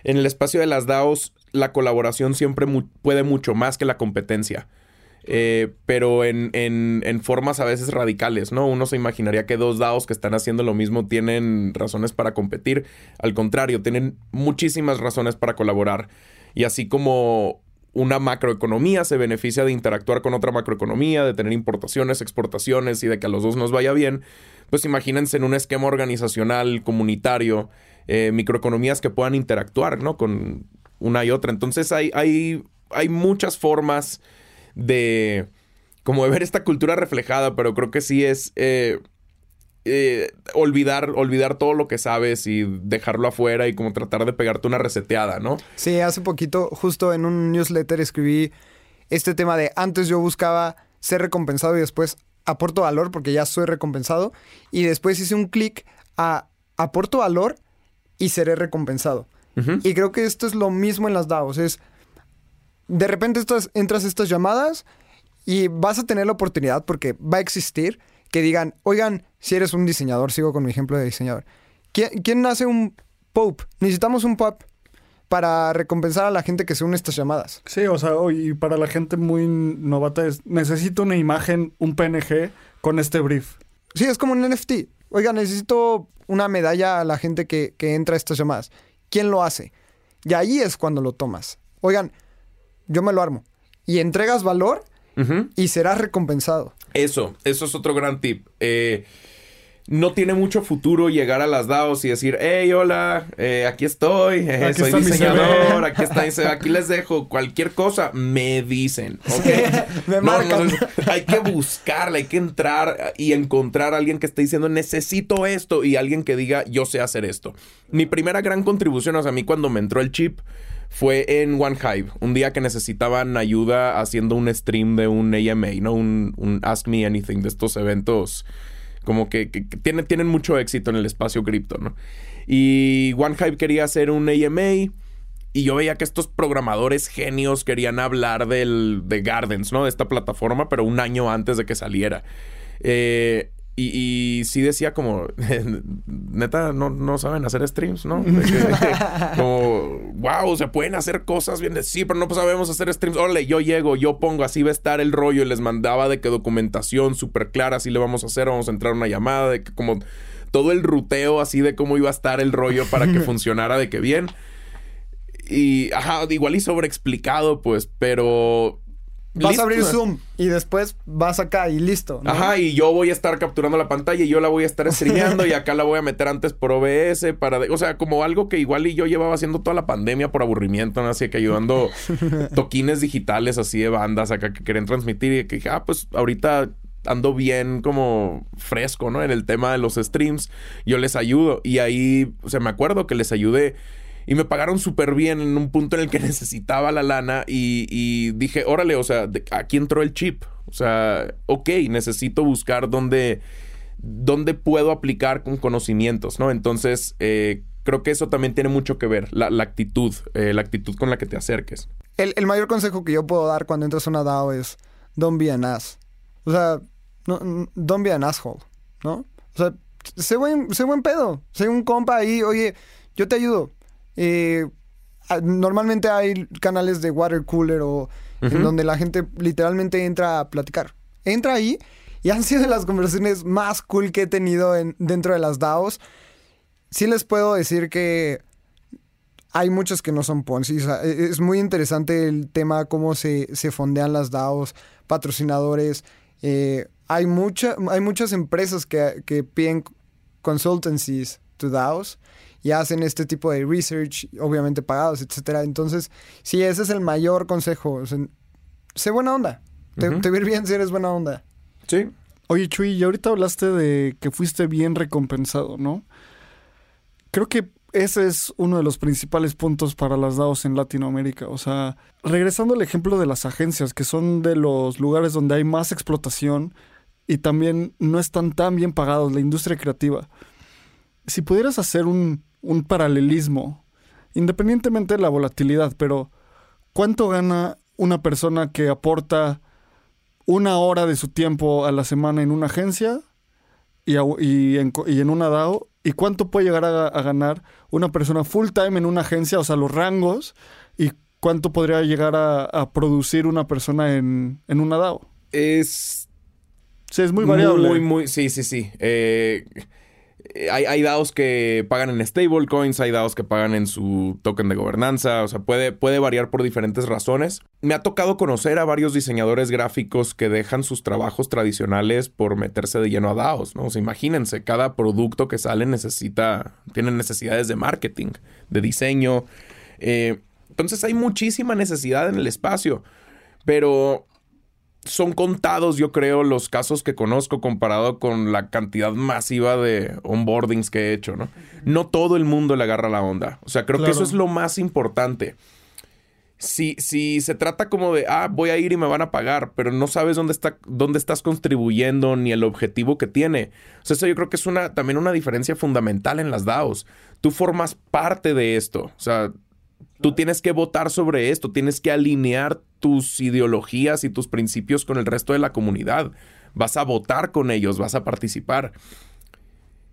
S2: en el espacio de las DAOs, la colaboración siempre puede mucho más que la competencia. Eh, pero en, en- en formas a veces radicales, ¿no? Uno se imaginaría que dos DAOs que están haciendo lo mismo tienen razones para competir. Al contrario, tienen muchísimas razones para colaborar. Y así como una macroeconomía se beneficia de interactuar con otra macroeconomía, de tener importaciones, exportaciones y de que a los dos nos vaya bien, pues imagínense en un esquema organizacional, comunitario, eh, microeconomías que puedan interactuar, ¿no? Con una y otra. Entonces hay, hay, hay muchas formas de como de ver esta cultura reflejada, pero creo que sí es eh, eh, olvidar, olvidar todo lo que sabes y dejarlo afuera y como tratar de pegarte una reseteada, ¿no?
S3: Sí, hace poquito, justo en un newsletter escribí este tema de antes yo buscaba ser recompensado y después aporto valor porque ya soy recompensado. Y después hice un clic a aporto valor y seré recompensado. Y creo que esto es lo mismo en las DAOs. Es de repente estas, entras a estas llamadas y vas a tener la oportunidad porque va a existir que digan, oigan, si eres un diseñador, sigo con mi ejemplo de diseñador. ¿Quién, quién hace un POP? Necesitamos un POP para recompensar a la gente que se une a estas llamadas.
S1: sí, o sea, hoy y para la gente muy novata es, necesito una imagen, un PNG con este brief.
S3: Sí, es como un NFT. Oiga, necesito una medalla a la gente que, que entra a estas llamadas. ¿Quién lo hace? Y ahí es cuando lo tomas. Oigan, yo me lo armo. Y entregas valor y serás recompensado.
S2: Eso, eso es otro gran tip. Eh, no tiene mucho futuro llegar a las DAOs y decir, hey, hola, eh, aquí estoy, eh,
S1: Aquí
S2: soy diseñador,
S1: CV".
S2: aquí está, aquí les dejo cualquier cosa, me dicen, ¿ok?
S3: me
S2: No,
S3: marcan.
S2: no, hay que buscarla, hay que entrar y encontrar a alguien que esté diciendo, necesito esto, y alguien que diga, yo sé hacer esto. Mi primera gran contribución, o sea, a mí cuando me entró el chip, fue en OneHive. Un día que necesitaban ayuda haciendo un stream de un AMA, ¿no? Un, Ask Me Anything de estos eventos como que, que- que tiene- tienen mucho éxito en el espacio cripto, ¿no? Y OneHive quería hacer un AMA y yo veía que estos programadores genios querían hablar del, de Gardens, ¿no? De esta plataforma, pero un año antes de que saliera. Eh, y, y sí decía como, neta, no, no saben hacer streams, ¿no? Como, wow, se pueden hacer cosas bien. de- Sí, pero no sabemos hacer streams. Órale, yo llego, yo pongo, así va a estar el rollo. Y les mandaba de que documentación súper clara, así le vamos a hacer, vamos a entrar a una llamada, de que como todo el ruteo así de cómo iba a estar el rollo para que funcionara de que bien. Y, ajá, igual y sobreexplicado, pues, pero...
S3: Vas
S2: listo.
S3: a abrir Zoom y después vas acá y listo. ¿no?
S2: Ajá, y yo voy a estar capturando la pantalla y yo la voy a estar streameando y acá la voy a meter antes por OBS para... de- o sea, como algo que igual y yo llevaba haciendo toda la pandemia por aburrimiento, ¿no? Así que ayudando toquines digitales así de bandas acá que querían transmitir y que dije, ah, pues ahorita ando bien como fresco, ¿no? En el tema de los streams, yo les ayudo. Y ahí, o sea, me acuerdo que les ayudé. Y me pagaron súper bien en un punto en el que necesitaba la lana y, dije, órale, o sea, aquí entró el chip. O sea, ok, necesito buscar dónde, dónde puedo aplicar con conocimientos, ¿no? Entonces, eh, creo que eso también tiene mucho que ver, la, actitud, eh, la actitud con la que te acerques.
S3: El, el, mayor consejo que yo puedo dar cuando entras a una DAO es, don't be an ass. O sea, no, don't be an asshole, ¿no? O sea, sé buen, sé buen pedo, sé un compa ahí, oye, yo te ayudo. Eh, normalmente hay canales de water cooler o en donde la gente literalmente entra a platicar. Entra ahí y han sido las conversaciones más cool que he tenido en, dentro de las DAOs. Sí les puedo decir que hay muchos que no son Ponzi. E, es muy interesante el tema cómo se, se fondean las DAOs, patrocinadores. Eh, hay, mucha, hay muchas empresas que, que piden consultancies to DAOs y hacen este tipo de research, obviamente pagados, etcétera. Entonces, sí, ese es el mayor consejo. sé buena onda. Te, te va bien si eres buena onda.
S2: Sí.
S1: Oye, Chuy, y ahorita hablaste de que fuiste bien recompensado, ¿no? Creo que ese es uno de los principales puntos para las DAOs en Latinoamérica. O sea, regresando al ejemplo de las agencias, que son de los lugares donde hay más explotación y también no están tan bien pagados, la industria creativa. Si pudieras hacer un, un paralelismo, independientemente de la volatilidad, pero ¿cuánto gana una persona que aporta una hora de su tiempo a la semana en una agencia y, en, una DAO? ¿Y cuánto puede llegar a, ganar una persona full time en una agencia? O sea, los rangos. ¿Y cuánto podría llegar a, producir una persona en, en, una DAO?
S2: Es...
S1: Sí, es muy variable.
S2: Muy, muy, sí, sí, sí. Eh, hay, hay, DAOs que pagan en stablecoins, hay DAOs que pagan en su token de gobernanza, o sea, puede, puede variar por diferentes razones. Me ha tocado conocer a varios diseñadores gráficos que dejan sus trabajos tradicionales por meterse de lleno a DAOs, ¿no? O sea, imagínense, cada producto que sale necesita, tiene necesidades de marketing, de diseño. Eh, entonces hay muchísima necesidad en el espacio, pero son contados, yo creo, los casos que conozco comparado con la cantidad masiva de onboardings que he hecho, ¿no? No todo el mundo le agarra la onda. O sea, creo que eso es lo más importante. Si, si se trata como de, ah, voy a ir y me van a pagar, pero no sabes dónde, está, dónde estás contribuyendo ni el objetivo que tiene. O sea, eso yo creo que es una, también una diferencia fundamental en las DAOs. Tú formas parte de esto. O sea, Tú tienes que votar sobre esto, tienes que alinear tus ideologías y tus principios con el resto de la comunidad. Vas a votar con ellos, vas a participar.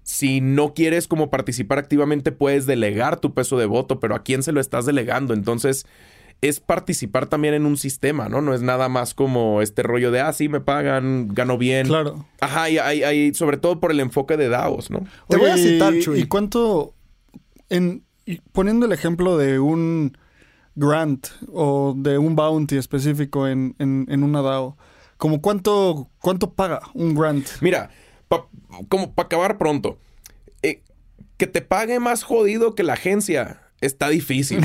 S2: Si no quieres como participar activamente, puedes delegar tu peso de voto, pero ¿a quién se lo estás delegando? Entonces, es participar también en un sistema, ¿no? No es nada más como este rollo de, ah, sí, me pagan, gano bien.
S1: Claro.
S2: Ajá, y hay, sobre todo por el enfoque de DAOs, ¿no?
S1: Te voy a citar, Chuy. ¿Y cuánto, en, poniendo el ejemplo de un grant o de un bounty específico en, en, una DAO, como cuánto, cuánto paga un grant?
S2: Mira, como para acabar pronto, eh, que te pague más jodido que la agencia está difícil.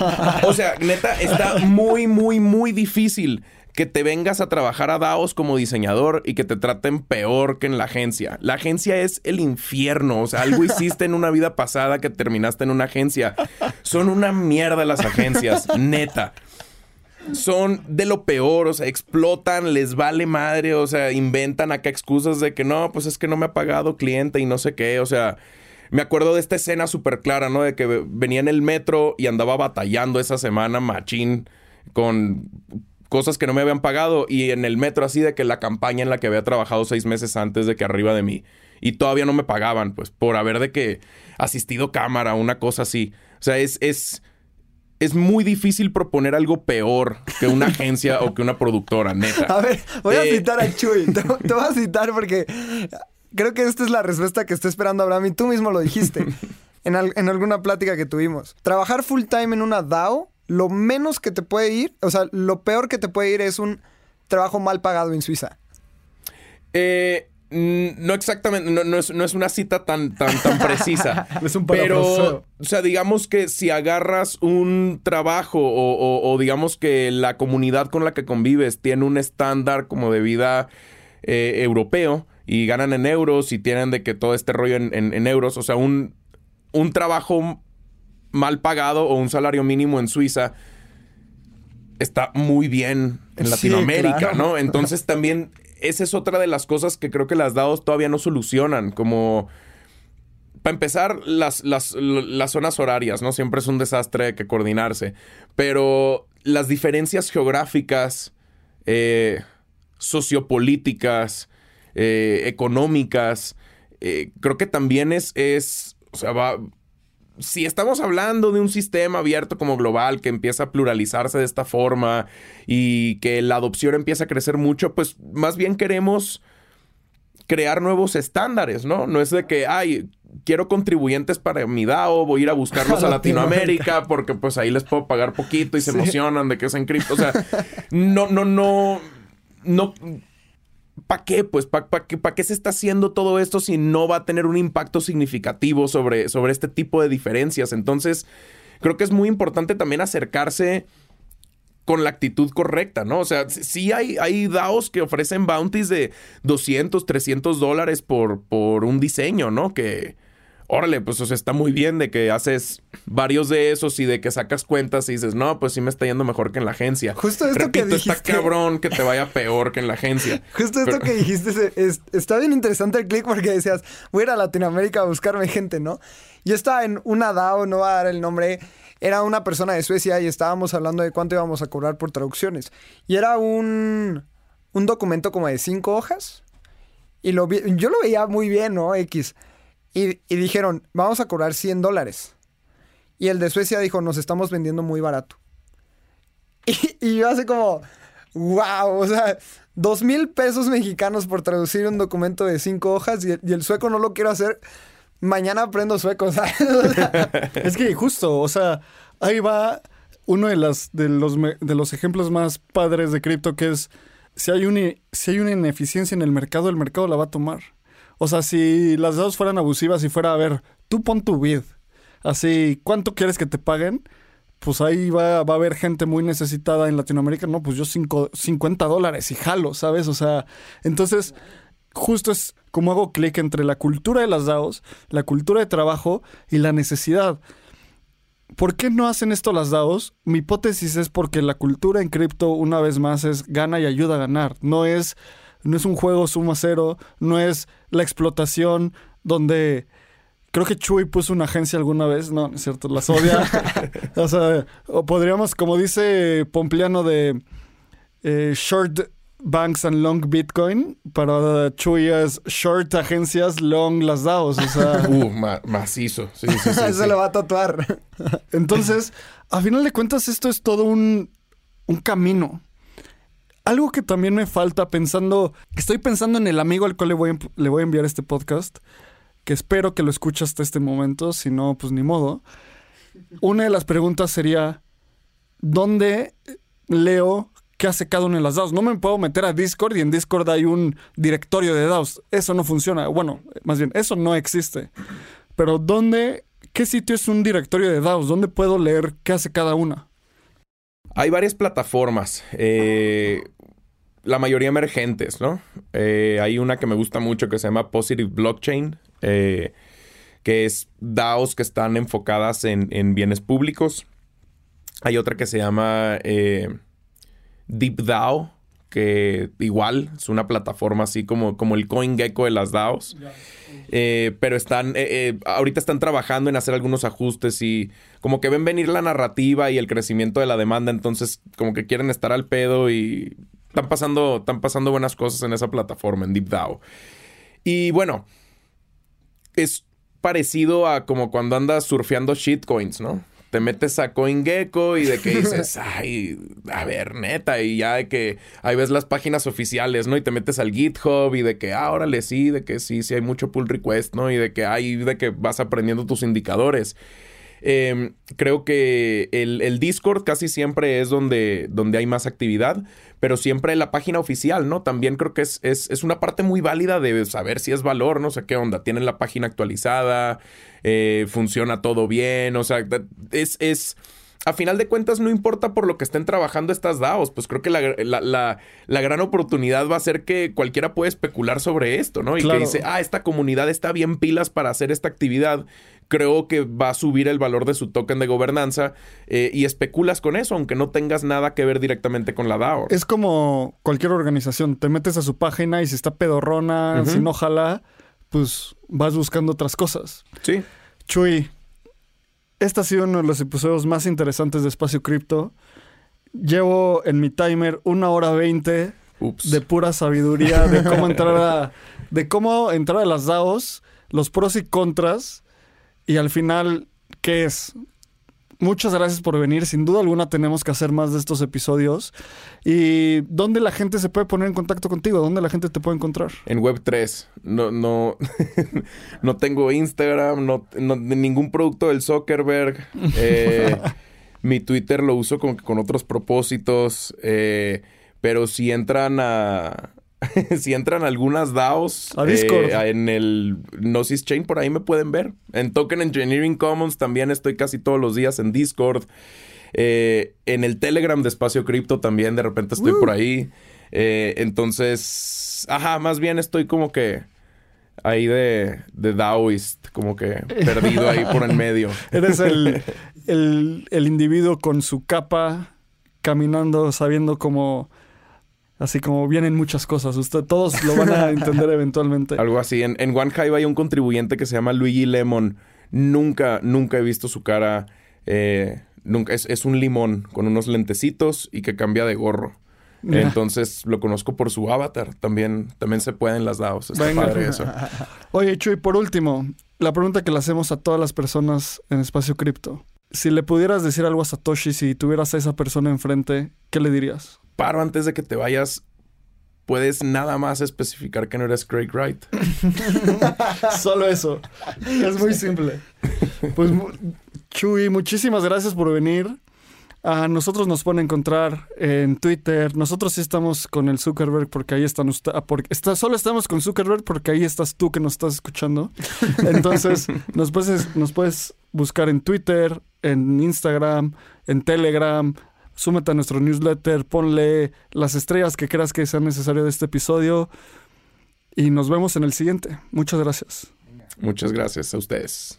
S2: o sea, neta, está muy, muy, muy difícil que te vengas a trabajar a DAOs como diseñador y que te traten peor que en la agencia. La agencia es el infierno. O sea, algo hiciste en una vida pasada que terminaste en una agencia. Son una mierda las agencias, neta. Son de lo peor, o sea, explotan, les vale madre, o sea, inventan acá excusas de que no, pues es que no me ha pagado cliente y no sé qué, o sea, me acuerdo de esta escena súper clara, ¿no? De que venía en el metro y andaba batallando esa semana machín con cosas que no me habían pagado y en el metro así de que la campaña en la que había trabajado seis meses antes de que arriba de mí y todavía no me pagaban pues por haber de que asistido cámara, una cosa así. O sea, es, es, es muy difícil proponer algo peor que una agencia o que una productora, neta.
S3: A ver, voy a eh, citar a Chuy. Te, voy a citar porque creo que esta es la respuesta que está esperando Abraham y tú mismo lo dijiste en, en alguna plática que tuvimos. Trabajar full time en una DAO lo menos que te puede ir, o sea, lo peor que te puede ir es un trabajo mal pagado en Suiza.
S2: Eh, no exactamente, no, es, una cita tan, tan, tan precisa.
S1: es un
S2: Pero, o sea, digamos que si agarras un trabajo o, digamos que la comunidad con la que convives tiene un estándar como de vida eh, europeo y ganan en euros y tienen de que todo este rollo en, en- en euros, o sea, un, un trabajo mal pagado o un salario mínimo en Suiza está muy bien en
S3: Sí,
S2: Latinoamérica,
S3: claro.
S2: ¿no? Entonces también esa es otra de las cosas que creo que las DAOs todavía no solucionan, como... Para empezar, las, las, las zonas horarias, ¿no? Siempre es un desastre que coordinarse. Pero las diferencias geográficas, eh, sociopolíticas, eh, económicas, eh, creo que también es, es, o sea, va, si estamos hablando de un sistema abierto como global que empieza a pluralizarse de esta forma y que la adopción empieza a crecer mucho, pues más bien queremos crear nuevos estándares, ¿no? No es de que, ay, quiero contribuyentes para mi DAO, voy a ir a buscarlos a Latinoamérica porque pues ahí les puedo pagar poquito y se
S3: Sí.
S2: emocionan de que es en cripto. O sea, no, no, no, no... ¿Para qué? Pues, ¿para qué, se está haciendo todo esto si no va a tener un impacto significativo sobre, sobre este tipo de diferencias? Entonces, creo que es muy importante también acercarse con la actitud correcta, ¿no? O sea, sí- sí hay, hay DAOs que ofrecen bounties de 200, 300 dólares por, por un diseño, ¿no? Que, órale, pues o sea, está muy bien de que haces varios de esos y de que sacas cuentas y dices, no, pues sí me está yendo mejor que en la agencia.
S3: Justo esto que
S2: Repito, está
S3: dijiste.
S2: cabrón que te vaya peor que en la agencia.
S3: Justo esto
S2: Pero-
S3: que dijiste, es- está bien interesante el click porque decías, voy a ir a Latinoamérica a buscarme gente, ¿no? Yo estaba en una DAO, no va a dar el nombre, era una persona de Suecia y estábamos hablando de cuánto íbamos a cobrar por traducciones. Y era un, un documento como de cinco hojas. Y lo vi- yo lo veía muy bien, ¿no? X. Y, dijeron, vamos a cobrar 100 dólares. Y el de Suecia dijo, nos estamos vendiendo muy barato. Y, yo así como, wow, o sea, dos mil pesos mexicanos por traducir un documento de cinco hojas y el, sueco no lo quiero hacer. Mañana aprendo sueco,
S1: Es que justo, o sea, ahí va uno de, las, de, los, de los ejemplos más padres de cripto que es, si hay, una, si hay una ineficiencia en el mercado, el mercado la va a tomar. O sea, si las dos fueran abusivas y fuera, a ver, tú pon tu bid, así, ¿cuánto quieres que te paguen? Pues ahí va, va a haber gente muy necesitada en Latinoamérica, no, pues yo cinco, 50 dólares y jalo, ¿sabes? O sea, entonces justo es como hago clic entre la cultura de las DAOs, la cultura de trabajo y la necesidad. ¿Por qué no hacen esto las DAOs? Mi hipótesis es porque la cultura en cripto, una vez más, es gana y ayuda a ganar. No es, no es un juego suma cero, no es la explotación donde... Creo que Chuy puso una agencia alguna vez, no, es cierto, las odia. o sea, o podríamos, como dice Pompliano de eh, short banks and long Bitcoin, para Chuy es short agencias, long las DAOs. O sea,
S2: Uh, ma- macizo. Sí, sí, sí, sí.
S3: Eso lo va a tatuar.
S1: entonces, a final de cuentas, esto es todo un, un camino. Algo que también me falta pensando, estoy pensando en el amigo al cual le voy, le voy a enviar este podcast, que espero que lo escuche hasta este momento, si no, pues ni modo. Una de las preguntas sería, ¿dónde leo qué hace cada una de las DAOs? No me puedo meter a Discord y en Discord hay un directorio de DAOs. Eso no funciona. Bueno, más bien, eso no existe. Pero ¿dónde, qué sitio es un directorio de DAOs? ¿Dónde puedo leer qué hace cada una?
S2: Hay varias plataformas. eh, la mayoría emergentes, ¿no? Eh, hay una que me gusta mucho que se llama Positive Blockchain, eh, que es DAOs que están enfocadas en, en bienes públicos. Hay otra que se llama eh, DeepDAO, que igual es una plataforma así como, como el CoinGecko de las DAOs. Eh, pero están, eh, eh, ahorita están trabajando en hacer algunos ajustes y como que ven venir la narrativa y el crecimiento de la demanda, entonces como que quieren estar al pedo y están pasando, están pasando buenas cosas en esa plataforma, en DeepDAO. Y bueno, es parecido a como cuando andas surfeando shitcoins, ¿no? Te metes a CoinGecko y de que dices, ay, a ver, neta, y ya de que ahí ves las páginas oficiales, ¿no? Y te metes al GitHub y de que, ah, órale, sí, de que sí, sí hay mucho pull request, ¿no? Y de que hay, de que vas aprendiendo tus indicadores. Eh, creo que el, el Discord casi siempre es donde, donde hay más actividad, pero siempre la página oficial, ¿no? También creo que es, es, es una parte muy válida de saber si es valor, no sé qué onda. Tienen la página actualizada, eh, funciona todo bien, o sea, es, es, a final de cuentas no importa por lo que estén trabajando estas DAOs, pues creo que la, la- la- la gran oportunidad va a ser que cualquiera puede especular sobre esto, ¿no? Y
S1: Claro.
S2: que dice, ah, esta comunidad está bien pilas para hacer esta actividad, creo que va a subir el valor de su token de gobernanza eh, y especulas con eso, aunque no tengas nada que ver directamente con la DAO.
S1: Es como cualquier organización. Te metes a su página y si está pedorrona, si no jala, pues vas buscando otras cosas.
S2: Sí.
S1: Chuy, este ha sido uno de los episodios más interesantes de Espacio Cripto. Llevo en mi timer una hora veinte de pura sabiduría de cómo entrar a, de cómo entrar a las DAOs, los pros y contras, y al final, ¿qué es? Muchas gracias por venir. Sin duda alguna tenemos que hacer más de estos episodios. ¿Y dónde la gente se puede poner en contacto contigo? ¿Dónde la gente te puede encontrar?
S2: En Web3. No, no, no tengo Instagram, no, no- ningún producto del Zuckerberg. Eh, mi Twitter lo uso con, con otros propósitos. eh, pero si entran a. si entran algunas DAOs
S1: A Discord.
S2: eh, en el Gnosis Chain, por ahí me pueden ver. En Token Engineering Commons también estoy casi todos los días en Discord. Eh, en el Telegram de Espacio Cripto también de repente estoy por ahí. Eh, entonces, ajá, más bien estoy como que ahí de, de Daoist, como que perdido ahí por en medio.
S1: Eres el, el, el individuo con su capa, caminando, sabiendo cómo... Así como vienen muchas cosas. Usted, todos lo van a entender eventualmente.
S2: Algo así. En, en One Hive hay un contribuyente que se llama Luigi Lemon. Nunca, nunca he visto su cara. eh, nunca, es, es un limón con unos lentecitos y que cambia de gorro.
S1: Mira.
S2: Entonces lo conozco por su avatar. También, también se pueden las DAOs. Está
S1: Venga.
S2: padre eso.
S1: Oye, Chuy, por último, la pregunta que le hacemos a todas las personas en Espacio Cripto. Si le pudieras decir algo a Satoshi, si tuvieras a esa persona enfrente, ¿qué le dirías?
S2: Paro antes de que te vayas. Puedes nada más especificar que no eres Craig Wright.
S1: Solo eso. Es muy simple. Pues, Chuy, muchísimas gracias por venir. A nosotros nos pueden encontrar en Twitter. Nosotros sí estamos con el Zuckerberg porque ahí están ustedes. Porque está, solo estamos con Zuckerberg porque ahí estás tú que nos estás escuchando. Entonces, nos puedes, nos puedes buscar en Twitter, en Instagram, en Telegram. Súmete a nuestro newsletter, ponle las estrellas que creas que sean necesarias de este episodio. Y nos vemos en el siguiente. Muchas gracias.
S2: Muchas gracias a ustedes.